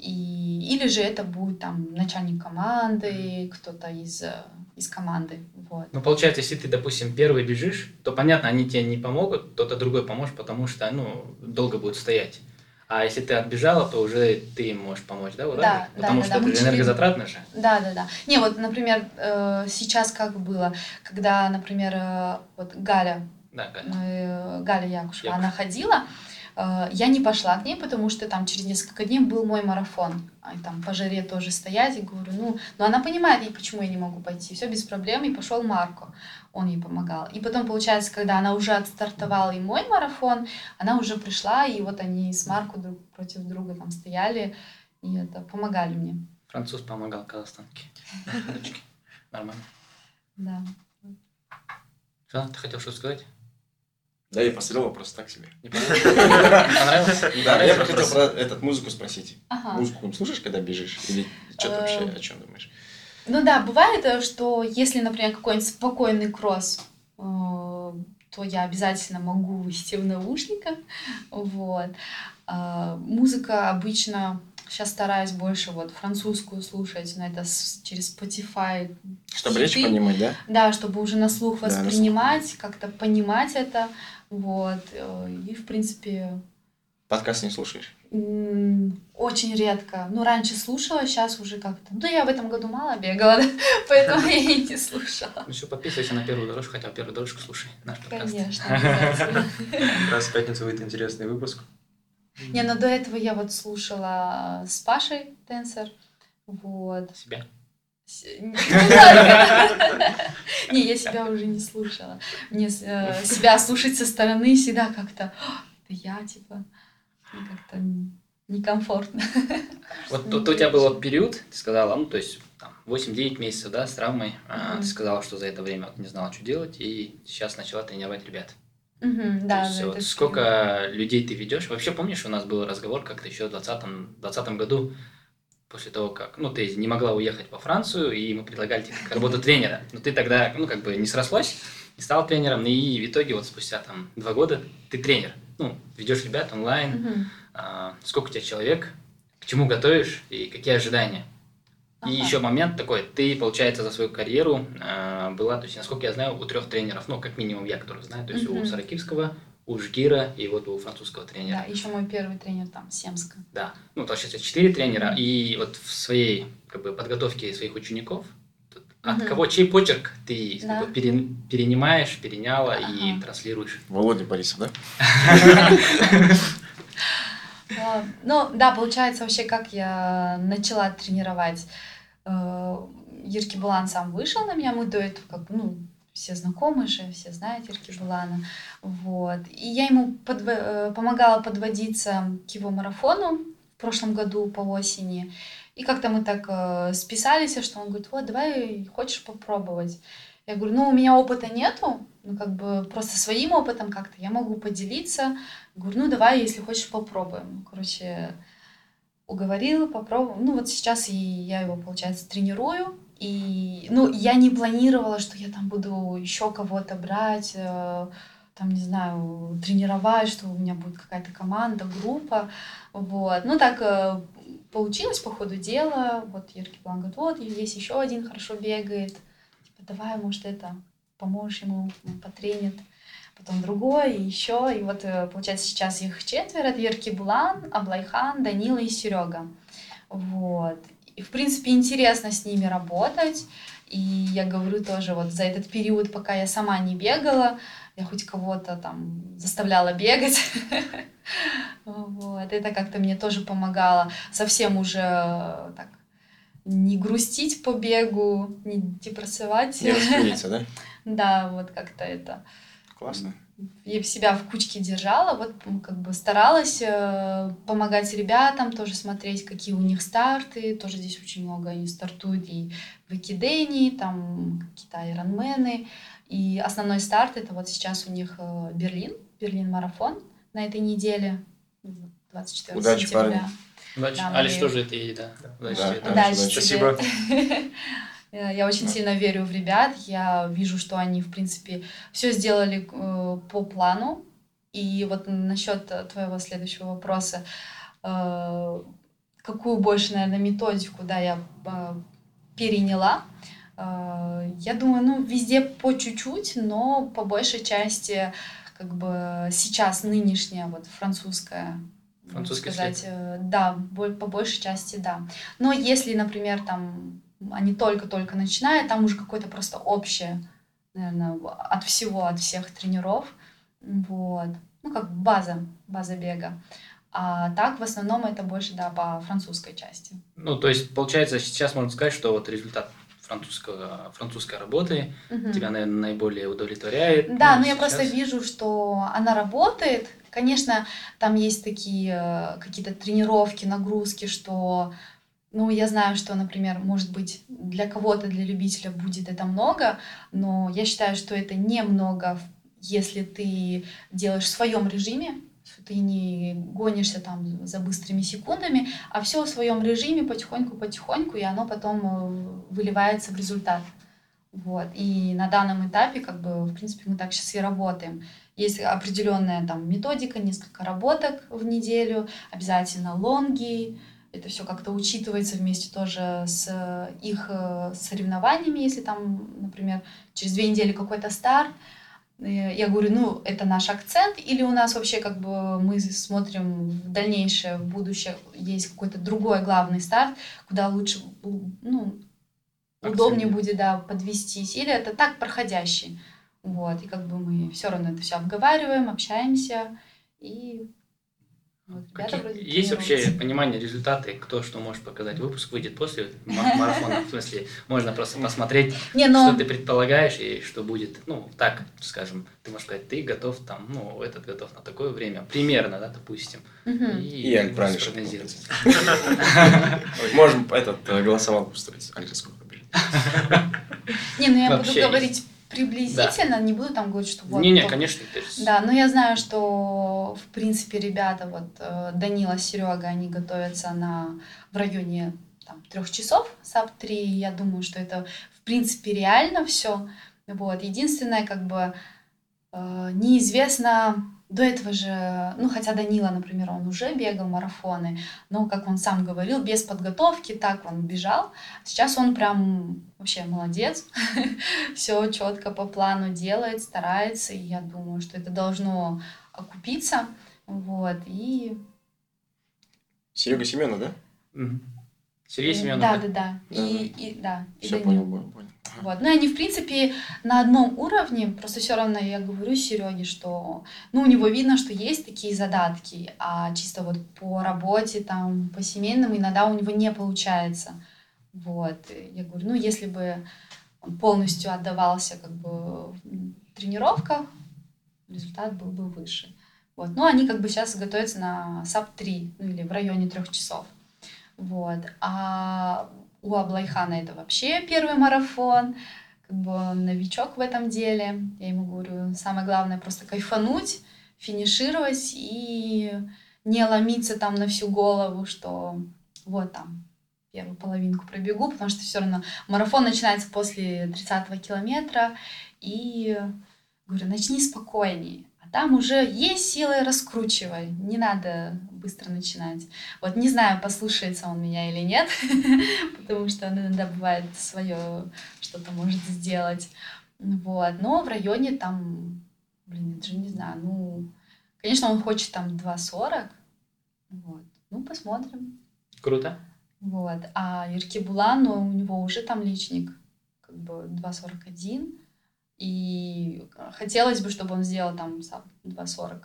И, или же это будет там начальник команды, кто-то из, э, из команды. Вот. Ну, получается, если ты, допустим, первый бежишь, то, понятно, они тебе не помогут, кто-то другой поможет, потому что, ну, долго будет стоять. А если ты отбежала, то уже ты можешь помочь, да? Да, Потому да, что да, это же энергозатратно же. Да, да, да. Не, вот, например, э, сейчас как было, когда, например, э, вот Галя, Да, Галя. Галя Якушева, Якушева. она ходила, я не пошла к ней, потому что там через несколько дней был мой марафон. А там по жаре тоже стоять, и говорю, ну, но она понимает, и почему я не могу пойти. Все без проблем, и пошел Марко, он ей помогал. И потом, получается, когда она уже отстартовала и мой марафон, она уже пришла, и вот они с Марко друг против друга там стояли, и это помогали мне. Француз помогал казахстанке. Нормально. Да. Что, ты хотел что сказать? Да, я посмотрел вопрос так себе. Не понравилось? Да, я хотел про этот музыку спросить. Ага. Музыку слушаешь, когда бежишь? Или что ты вообще, Э, о чем думаешь? Ну да, бывает, э, что если, например, какой-нибудь спокойный кросс, э, то я обязательно могу вести в наушниках. Вот. А, Музыка обычно сейчас стараюсь больше вот французскую слушать, но это с- через Spotify. Чтобы речь понимать, да? Да, чтобы уже на слух Да, на слух. воспринимать, как-то понимать это. Вот. э, И, в принципе, Подкаст не слушаешь? Очень редко. Ну, раньше слушала, сейчас уже как-то. Ну, я в этом году мало бегала, да, поэтому я и не слушала. Ну все, подписывайся на первую дорожку, хотя первую дорожку слушай наш подкаст. Конечно, раз в пятницу выйдет интересный выпуск. Не, но до этого я вот слушала с Пашей Тенсер. Вот. Себя. Не, я себя уже не слушала. Мне э, себя слушать со стороны всегда как-то, «А, это я, типа, как-то некомфортно. Вот тут у тебя был вот период, ты сказала, ну, то есть там 8-9 месяцев, да, с травмой. А. Ты сказала, что за это время не знала, что делать, и сейчас начала тренировать ребят. То Да, есть вот сколько людей ты ведешь? Вообще помнишь, у нас был разговор как-то еще в 2020 20 году, после того, как, ну, ты не могла уехать во Францию, и мы предлагали тебе работу тренера. Но ты тогда, ну, как бы не срослась, не стал тренером, и в итоге вот спустя там два года ты тренер. Ну, ведешь ребят онлайн. Мгм. А, сколько у тебя человек, к чему готовишь и какие ожидания? И Ага. еще момент такой, ты, получается, за свою карьеру а, была, то есть, насколько я знаю, у трех тренеров, ну, как минимум я, которых знаю, то есть у Мгм. Саракивского, у Жгира и вот у французского тренера. Да, еще мой первый тренер там, Семска. Да, ну, то есть сейчас четыре тренера, и вот в своей как бы, подготовке своих учеников от Мгм. кого, чей почерк ты как Да. бы, пере- перенимаешь, переняла и Ага. транслируешь? Володя Борисов, да? Ну, да, получается, вообще, как я начала тренировать. Э, Ирки Булан сам вышел на меня, мы до этого, как бы, ну, все знакомы же, все знают Ирки Булана. Вот. И я ему подво- э, помогала подводиться к его марафону в прошлом году по осени. И как-то мы так э, списались, что он говорит, вот, давай, хочешь попробовать? Я говорю, ну, у меня опыта нету, ну, как бы просто своим опытом как-то я могу поделиться. Говорю, ну, давай, если хочешь, попробуем. Короче, уговорила, попробовала. Ну, вот сейчас и я его, получается, тренирую. И, ну, я не планировала, что я там буду еще кого-то брать, э, там, не знаю, тренировать, что у меня будет какая-то команда, группа. Вот. Ну, так э, получилось по ходу дела. Вот Юрий План говорит, вот, есть еще один хорошо бегает. Типа, давай, может, это, поможешь ему, потренит. Потом другой, и еще. И вот, э, получается, сейчас их четверо. Это Ерки Булан, Аблайхан, Данила и Серега. Вот. И, в принципе, интересно с ними работать. И я говорю тоже, вот за этот период, пока я сама не бегала, я хоть кого-то там заставляла бегать. Вот. Это как-то мне тоже помогало совсем уже э, так не грустить по бегу, не депрессовать. Не распылиться, да? Да, вот как-то это Классно. Я себя в кучке держала, вот как бы старалась э, помогать ребятам, тоже смотреть, какие у них старты, тоже здесь очень много они стартуют и в Экидении, там какие-то айронмены, и основной старт это вот сейчас у них э, Берлин, Берлин-марафон на этой неделе, 24 Удачи, сентября. парни. Удачи. Да, Алиш тоже это и да. Удачи Да, тебе, да. Удачи удачи. Спасибо. Э, Я очень сильно верю в ребят. Я вижу, что они, в принципе, все сделали э, по плану. И вот насчет твоего следующего вопроса, э, какую больше, наверное, методику, да, я переняла. Я думаю, ну, везде по чуть-чуть, но по большей части, как бы сейчас нынешняя вот французская Французский сказать, э, да, по большей части, да. Но если, например, там они только-только начинают, там уже какое-то просто общее, наверное, от всего, от всех тренеров, вот. Ну, как база, база бега. А так, в основном, это больше, да, по французской части. Ну, то есть, получается, сейчас можно сказать, что вот результат французского, французской работы Мгм. тебя, наверное, наиболее удовлетворяет. Да, Ну, но я просто сейчас. вижу, что она работает. Конечно, там есть такие э, какие-то тренировки, нагрузки, что, ну, я знаю, что, например, может быть, для кого-то, для любителя будет это много, но я считаю, что это немного, если ты делаешь в своем режиме, ты не гонишься там за быстрыми секундами, а все в своем режиме потихоньку-потихоньку, и оно потом э, выливается в результат. Вот. И на данном этапе, как бы, в принципе, мы так сейчас и работаем. Есть определенная там методика, несколько работок в неделю, обязательно лонги. Это все как-то учитывается вместе тоже с э, их э, соревнованиями, если там, например, через две недели какой-то старт. Э, Я говорю, ну, это наш акцент, или у нас вообще как бы мы смотрим в дальнейшее, в будущее, есть какой-то другой главный старт, куда лучше, ну, удобнее Акцент. будет, да, подвестись. Или это так проходящий. Вот, и как бы мы все равно это все обговариваем, общаемся, и вот, ребята Какие- вроде есть вообще понимание, результаты, кто что может показать? Выпуск выйдет после ма- марафона, в смысле, можно просто посмотреть, Не, но что ты предполагаешь и что будет, ну, так, скажем, ты можешь сказать, ты готов там, ну, этот готов на такое время, примерно, да, допустим. Мгм. И Аль правильно что спрогнозировать. Можем этот э, голосовалку устроить. Аль, сколько не, ну я буду говорить приблизительно, не буду там говорить, что вот. Не-не, конечно, ты Да, но я знаю, что в принципе ребята, вот э, Данила, Серега, они готовятся на в районе там, трех часов, sub 3. Я думаю, что это в принципе реально все. Вот. Единственное, как бы э, неизвестно до этого же, ну хотя Данила, например, он уже бегал марафоны, но, как он сам говорил, без подготовки, так он бежал. Сейчас он прям вообще молодец, все четко по плану делает, старается, и я думаю, что это должно окупиться, вот, и... Серега Семенов, да? Мгм. Сергей Семенов. Да, да? да, да, Да, и, и, да, Все понял, понял, понял. Вот. Ну, и они, в принципе, на одном уровне, просто все равно я говорю Сереге, что, ну, у него видно, что есть такие задатки, а чисто вот по работе, там, по семейным иногда у него не получается. Вот. Я говорю, ну, если бы полностью отдавался как бы в тренировках, результат был бы выше. Вот. Но они как бы сейчас готовятся на sub-3, ну или в районе трех часов. Вот. А у Аблайхана это вообще первый марафон, как бы он новичок в этом деле. Я ему говорю, самое главное просто кайфануть, финишировать и не ломиться там на всю голову, что вот там первую половинку пробегу, потому что все равно марафон начинается после 30 километра, и говорю, начни спокойнее, а там уже есть силы, раскручивай, не надо быстро начинать. Вот не знаю, послушается он меня или нет, потому что он иногда бывает свое что-то может сделать. Вот, но в районе там, блин, я даже не знаю, ну, конечно, он хочет там 2.40, вот, ну, посмотрим. Круто. Вот. А Иркибулан, ну, у него уже там личник как бы 2.41. И хотелось бы, чтобы он сделал там 2.40.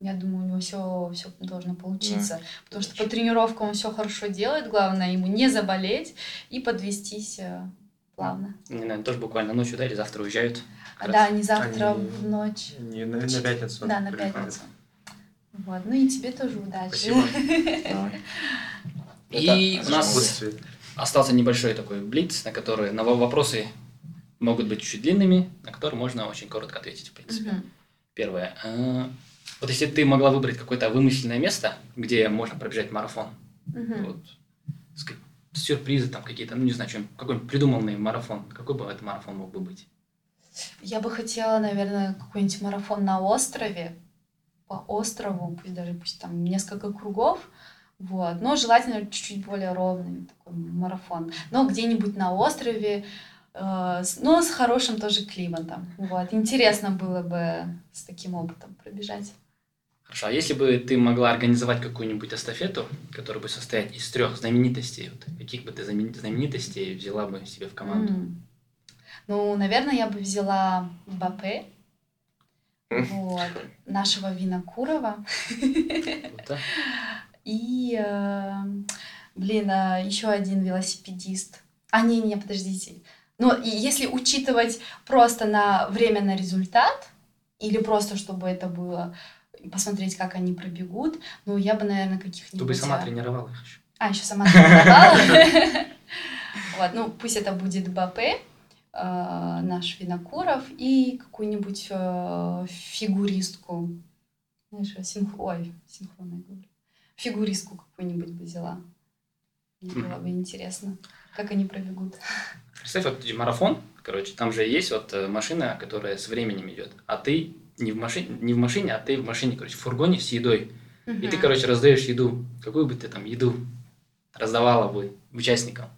Я думаю, у него все, все должно получиться. Да. Потому что по тренировкам он все хорошо делает. Главное ему не заболеть и подвестись э, плавно. Не знаю, тоже буквально ночью, да, или завтра уезжают? А, да, не завтра они... в ночь. Не, на, на пятницу. Да, на пятницу. Вот. Ну и тебе тоже удачи. Спасибо. И у нас остался небольшой такой блиц, на который на вопросы могут быть чуть длинными, на которые можно очень коротко ответить, в принципе. Угу. Первое. А, вот если ты могла выбрать какое-то вымышленное место, где можно пробежать марафон, угу. вот, сюрпризы там какие-то, ну не знаю, чем, какой-нибудь придуманный марафон, какой бы этот марафон мог бы быть? Я бы хотела, наверное, какой-нибудь марафон на острове, по острову, пусть даже пусть там несколько кругов, вот. Но желательно чуть-чуть более ровный такой марафон. Но где-нибудь на острове, э, с, но с хорошим тоже климатом. Вот. Интересно было бы с таким опытом пробежать. Хорошо, а если бы ты могла организовать какую-нибудь эстафету, которая бы состоять из трех знаменитостей, вот, каких бы ты знаменитостей взяла бы себе в команду? Mm. Ну, наверное, я бы взяла Бапе, вот, нашего Винокурова. И, э, блин, э, еще один велосипедист. А, не, не, подождите. Но если учитывать просто на время на результат, или просто чтобы это было посмотреть, как они пробегут, ну, я бы, наверное, каких-нибудь... Ты бы сама тренировала их еще. А, еще сама тренировала. Вот, ну, пусть это будет БП, э, наш Винокуров, и какую-нибудь фигуристку. Знаешь, синхро... Ой, синхронная говорю фигуристку какую-нибудь бы взяла. Мне было бы интересно, как они пробегут. Представь, вот марафон, короче, там же есть вот э, машина, которая с временем идет, а ты не в машине, не в машине, а ты в машине, короче, в фургоне с едой. Угу. И ты, короче, раздаешь еду. Какую бы ты там еду раздавала бы участникам?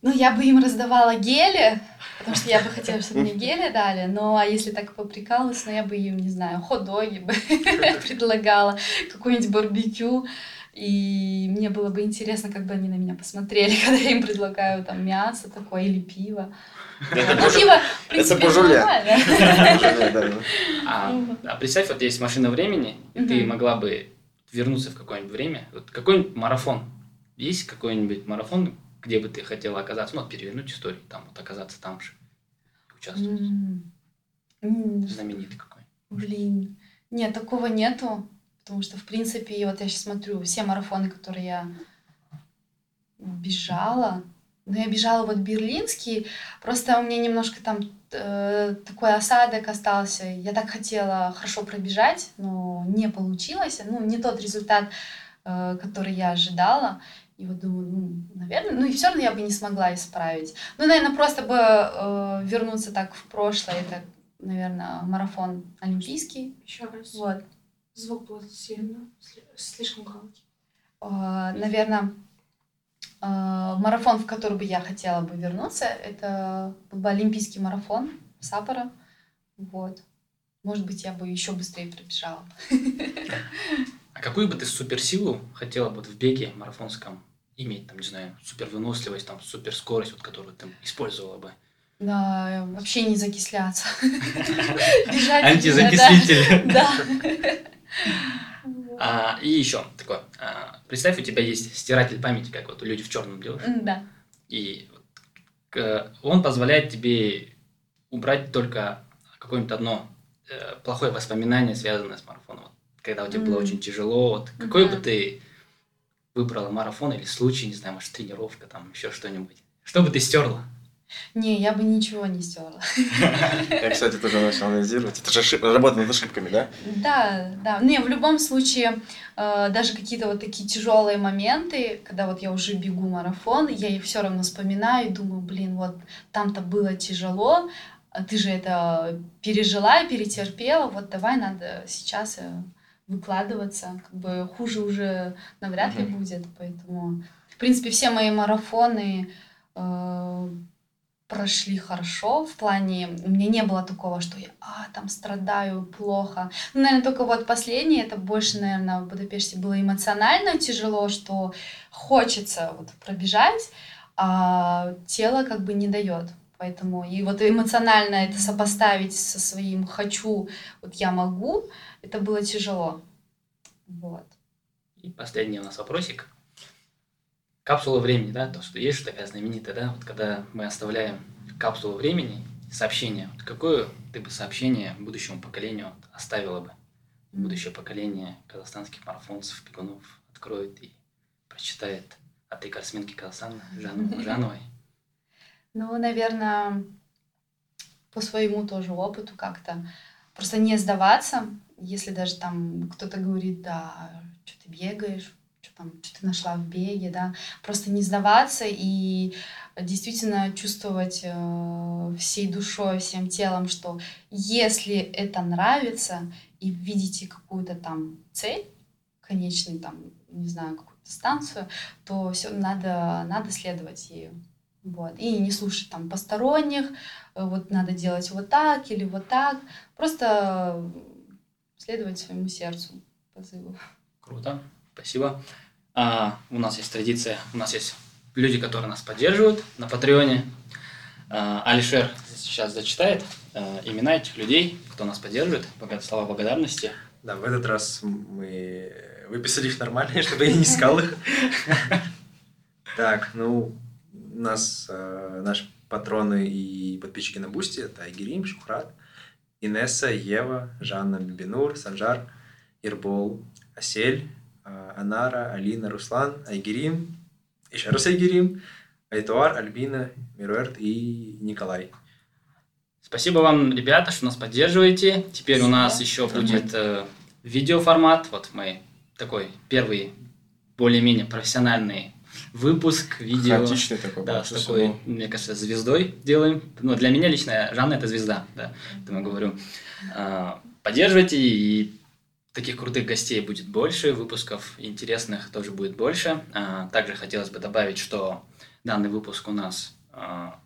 Ну, я бы им раздавала гели, потому что я бы хотела, чтобы мне гели дали. Ну, а если так поприкалываться, ну, я бы им, не знаю, хот-доги бы предлагала, какой-нибудь барбекю. И мне было бы интересно, как бы они на меня посмотрели, когда я им предлагаю там мясо такое или пиво. Это ну, пиво, в принципе. А, а представь, вот есть машина времени, и ты могла бы вернуться в какое-нибудь время. Вот какой-нибудь марафон. Есть какой-нибудь марафон, где бы ты хотела оказаться, ну, перевернуть историю, там вот оказаться там же, участвовать. Mm. Знаменитый какой. Блин, нет, такого нету, потому что, в принципе, вот я сейчас смотрю, все марафоны, которые я бежала, но я бежала вот берлинский, просто у меня немножко там э, такой осадок остался. Я так хотела хорошо пробежать, но не получилось. Ну, не тот результат, э, который я ожидала. И вот думаю, ну, наверное, ну и все равно я бы не смогла исправить. Ну, наверное, просто бы э, вернуться так в прошлое, это, наверное, марафон олимпийский. Еще раз. Вот. Звук был сильно, слишком громкий. Э, наверное, э, марафон, в который бы я хотела бы вернуться, это был бы олимпийский марафон Саппора. Вот. Может быть, я бы еще быстрее пробежала. А какую бы ты суперсилу хотела бы в беге марафонском иметь, там, не знаю, супер выносливость, там, супер скорость, вот, которую ты использовала бы? Да, вообще не закисляться. Антизакислитель. Да. А, и еще такое. А, представь, у тебя есть стиратель памяти, как вот люди в черном делают. Да. И к- он позволяет тебе убрать только какое-нибудь одно э, плохое воспоминание, связанное с марафоном. Вот, когда у тебя было Мгм. очень тяжело, вот, какой бы Мгм. ты выбрала марафон или случай, не знаю, может, тренировка, там, еще что-нибудь. Что бы ты стерла? Не, я бы ничего не стерла. Я, кстати, тоже начал анализировать. Это же работа над ошибками, да? Да, да. Не, в любом случае, э, даже какие-то вот такие тяжелые моменты, когда вот я уже бегу марафон, я их все равно вспоминаю и думаю, блин, вот там-то было тяжело, а ты же это пережила и перетерпела, вот давай надо сейчас э, выкладываться, как бы хуже уже навряд ли будет, поэтому, в принципе, все мои марафоны э, прошли хорошо в плане, у меня не было такого, что я а, там страдаю плохо. Ну, наверное, только вот последнее, это больше, наверное, в Будапеште было эмоционально тяжело, что хочется вот пробежать, а тело как бы не дает. Поэтому и вот эмоционально это сопоставить со своим хочу, вот я могу, это было тяжело. Вот. И последний у нас вопросик. Капсула времени, да, то, что есть же такая знаменитая, да, вот когда мы оставляем капсулу времени, сообщение, вот какое ты бы сообщение будущему поколению оставила бы? Будущее поколение казахстанских марафонцев, бегунов откроет и прочитает от рекордсменки Казахстана Жанны Мужановой. Ну, наверное, по своему тоже опыту как-то. Просто не сдаваться, если даже там кто-то говорит, да, что ты бегаешь, что там, что ты нашла в беге, да. Просто не сдаваться и действительно чувствовать э, всей душой, всем телом, что если это нравится и видите какую-то там цель, конечный там, не знаю, какую-то станцию, то все надо, надо следовать ею. Вот. И не слушать там посторонних, э, вот надо делать вот так или вот так. Просто следовать своему сердцу, позыву. Круто, спасибо. А, у нас есть традиция, у нас есть люди, которые нас поддерживают на Патреоне. А, Алишер сейчас зачитает а, имена этих людей, кто нас поддерживает, слова благодарности. Да, в этот раз мы выписали их нормально, чтобы я не искал их. Так, ну, у нас э, наши патроны и подписчики на Бусти это Айгерим, Шухрат, Инесса, Ева, Жанна, Бибинур, Санжар, Ербол, Асель, э, Анара, Алина, Руслан, Айгерим, еще раз Айгерим, Айтуар, Альбина, Меруерт и Николай. Спасибо вам, ребята, что нас поддерживаете. Теперь у нас еще будет э, видеоформат. Вот мы такой первый более-менее профессиональный выпуск видео. Хаотичный такой. Да, с такой, ну, мне кажется, звездой делаем. Ну, для меня лично Жанна это звезда, да, поэтому говорю. А, Поддерживайте, и таких крутых гостей будет больше, выпусков интересных тоже будет больше. А, Также хотелось бы добавить, что данный выпуск у нас а,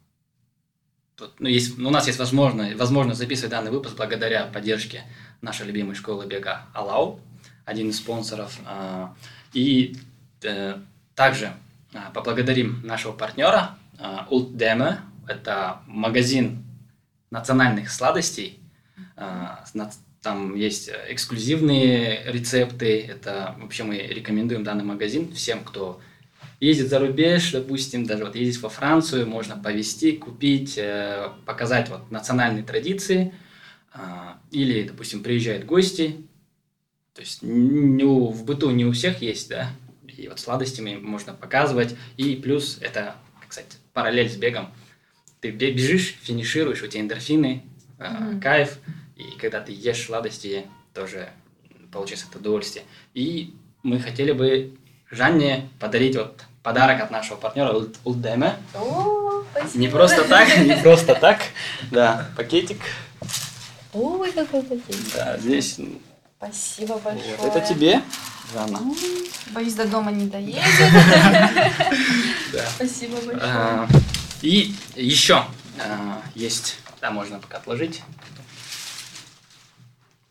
ну, есть, ну, у нас есть возможность, возможность записывать данный выпуск благодаря поддержке нашей любимой школы бега Алау, один из спонсоров. И э, также поблагодарим нашего партнера Ултдеме. Это магазин национальных сладостей. А, Там есть эксклюзивные рецепты. Это вообще мы рекомендуем данный магазин всем, кто ездит за рубеж, допустим, даже вот ездить во Францию, можно повезти, купить, э, показать вот национальные традиции. А, Или, допустим, приезжают гости. То есть не у- в быту не у всех есть, да, и вот сладостями можно показывать. И плюс это, кстати, параллель с бегом. Ты бе- бежишь, финишируешь, у тебя эндорфины, Мгм. кайф. И когда ты ешь сладости, тоже получается это удовольствие. И мы хотели бы Жанне подарить вот подарок от нашего партнера Ул- Улдеме. О, спасибо. Не просто так, не просто так. Да, пакетик. Ой, какой пакет. Да, здесь Спасибо вот, большое. это тебе, Жанна. Боюсь, до дома не доедет. Спасибо большое. А, И еще а, есть, да, можно пока отложить.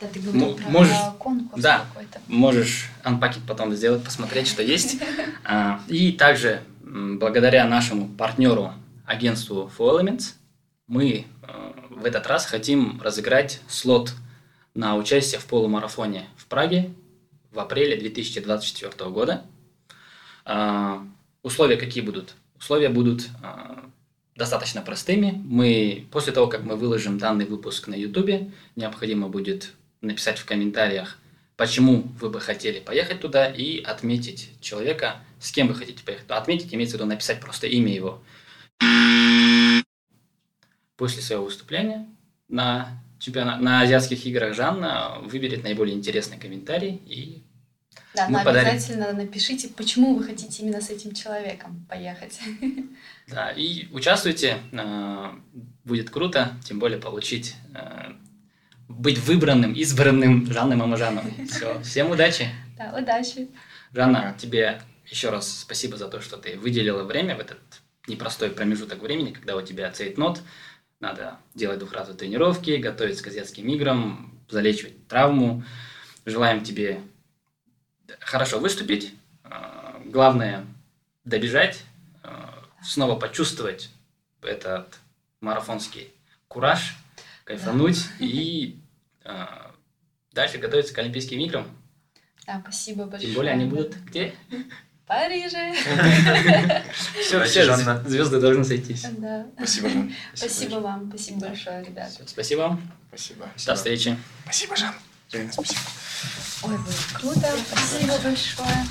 Да, ты говорил М- про можешь- конкурс да. какой-то. Можешь анпакет потом сделать, посмотреть, что есть. А, И также благодаря нашему партнеру, агентству Full Elements, мы э, в этот раз хотим разыграть слот на участие в полумарафоне в Праге в апреле 2024 года. А, Условия какие будут? Условия будут а, достаточно простыми. Мы, после того, как мы выложим данный выпуск на YouTube, необходимо будет написать в комментариях, почему вы бы хотели поехать туда и отметить человека, с кем вы хотите поехать. Отметить имеется в виду написать просто имя его. После своего выступления на, чемпиона- на азиатских играх Жанна выберет наиболее интересный комментарий и Да, Мы но подарим. обязательно напишите, почему вы хотите именно с этим человеком поехать. Да, и участвуйте, э, будет круто, тем более получить, э, быть выбранным, избранным Жанной Мамажановой. Все, всем удачи. Да, удачи. Жанна, тебе еще раз спасибо за то, что ты выделила время в этот непростой промежуток времени, когда у тебя цейтнот, надо делать двухразовые тренировки, готовиться к азиатским играм, залечивать травму. Желаем тебе хорошо выступить. Э, Главное добежать, э, снова почувствовать этот марафонский кураж, кайфануть и э, дальше готовиться к Олимпийским играм. Да, спасибо большое. Тем более они будут где? Париже. Все, все Жанна. звезды должны сойтись. Да. Спасибо, Жан. Спасибо вам. Спасибо большое, ребят. Спасибо вам. Спасибо. До встречи. Спасибо, Жан. Реально спасибо. Ой, было круто. Спасибо большое.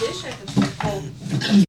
Видишь этот прикол?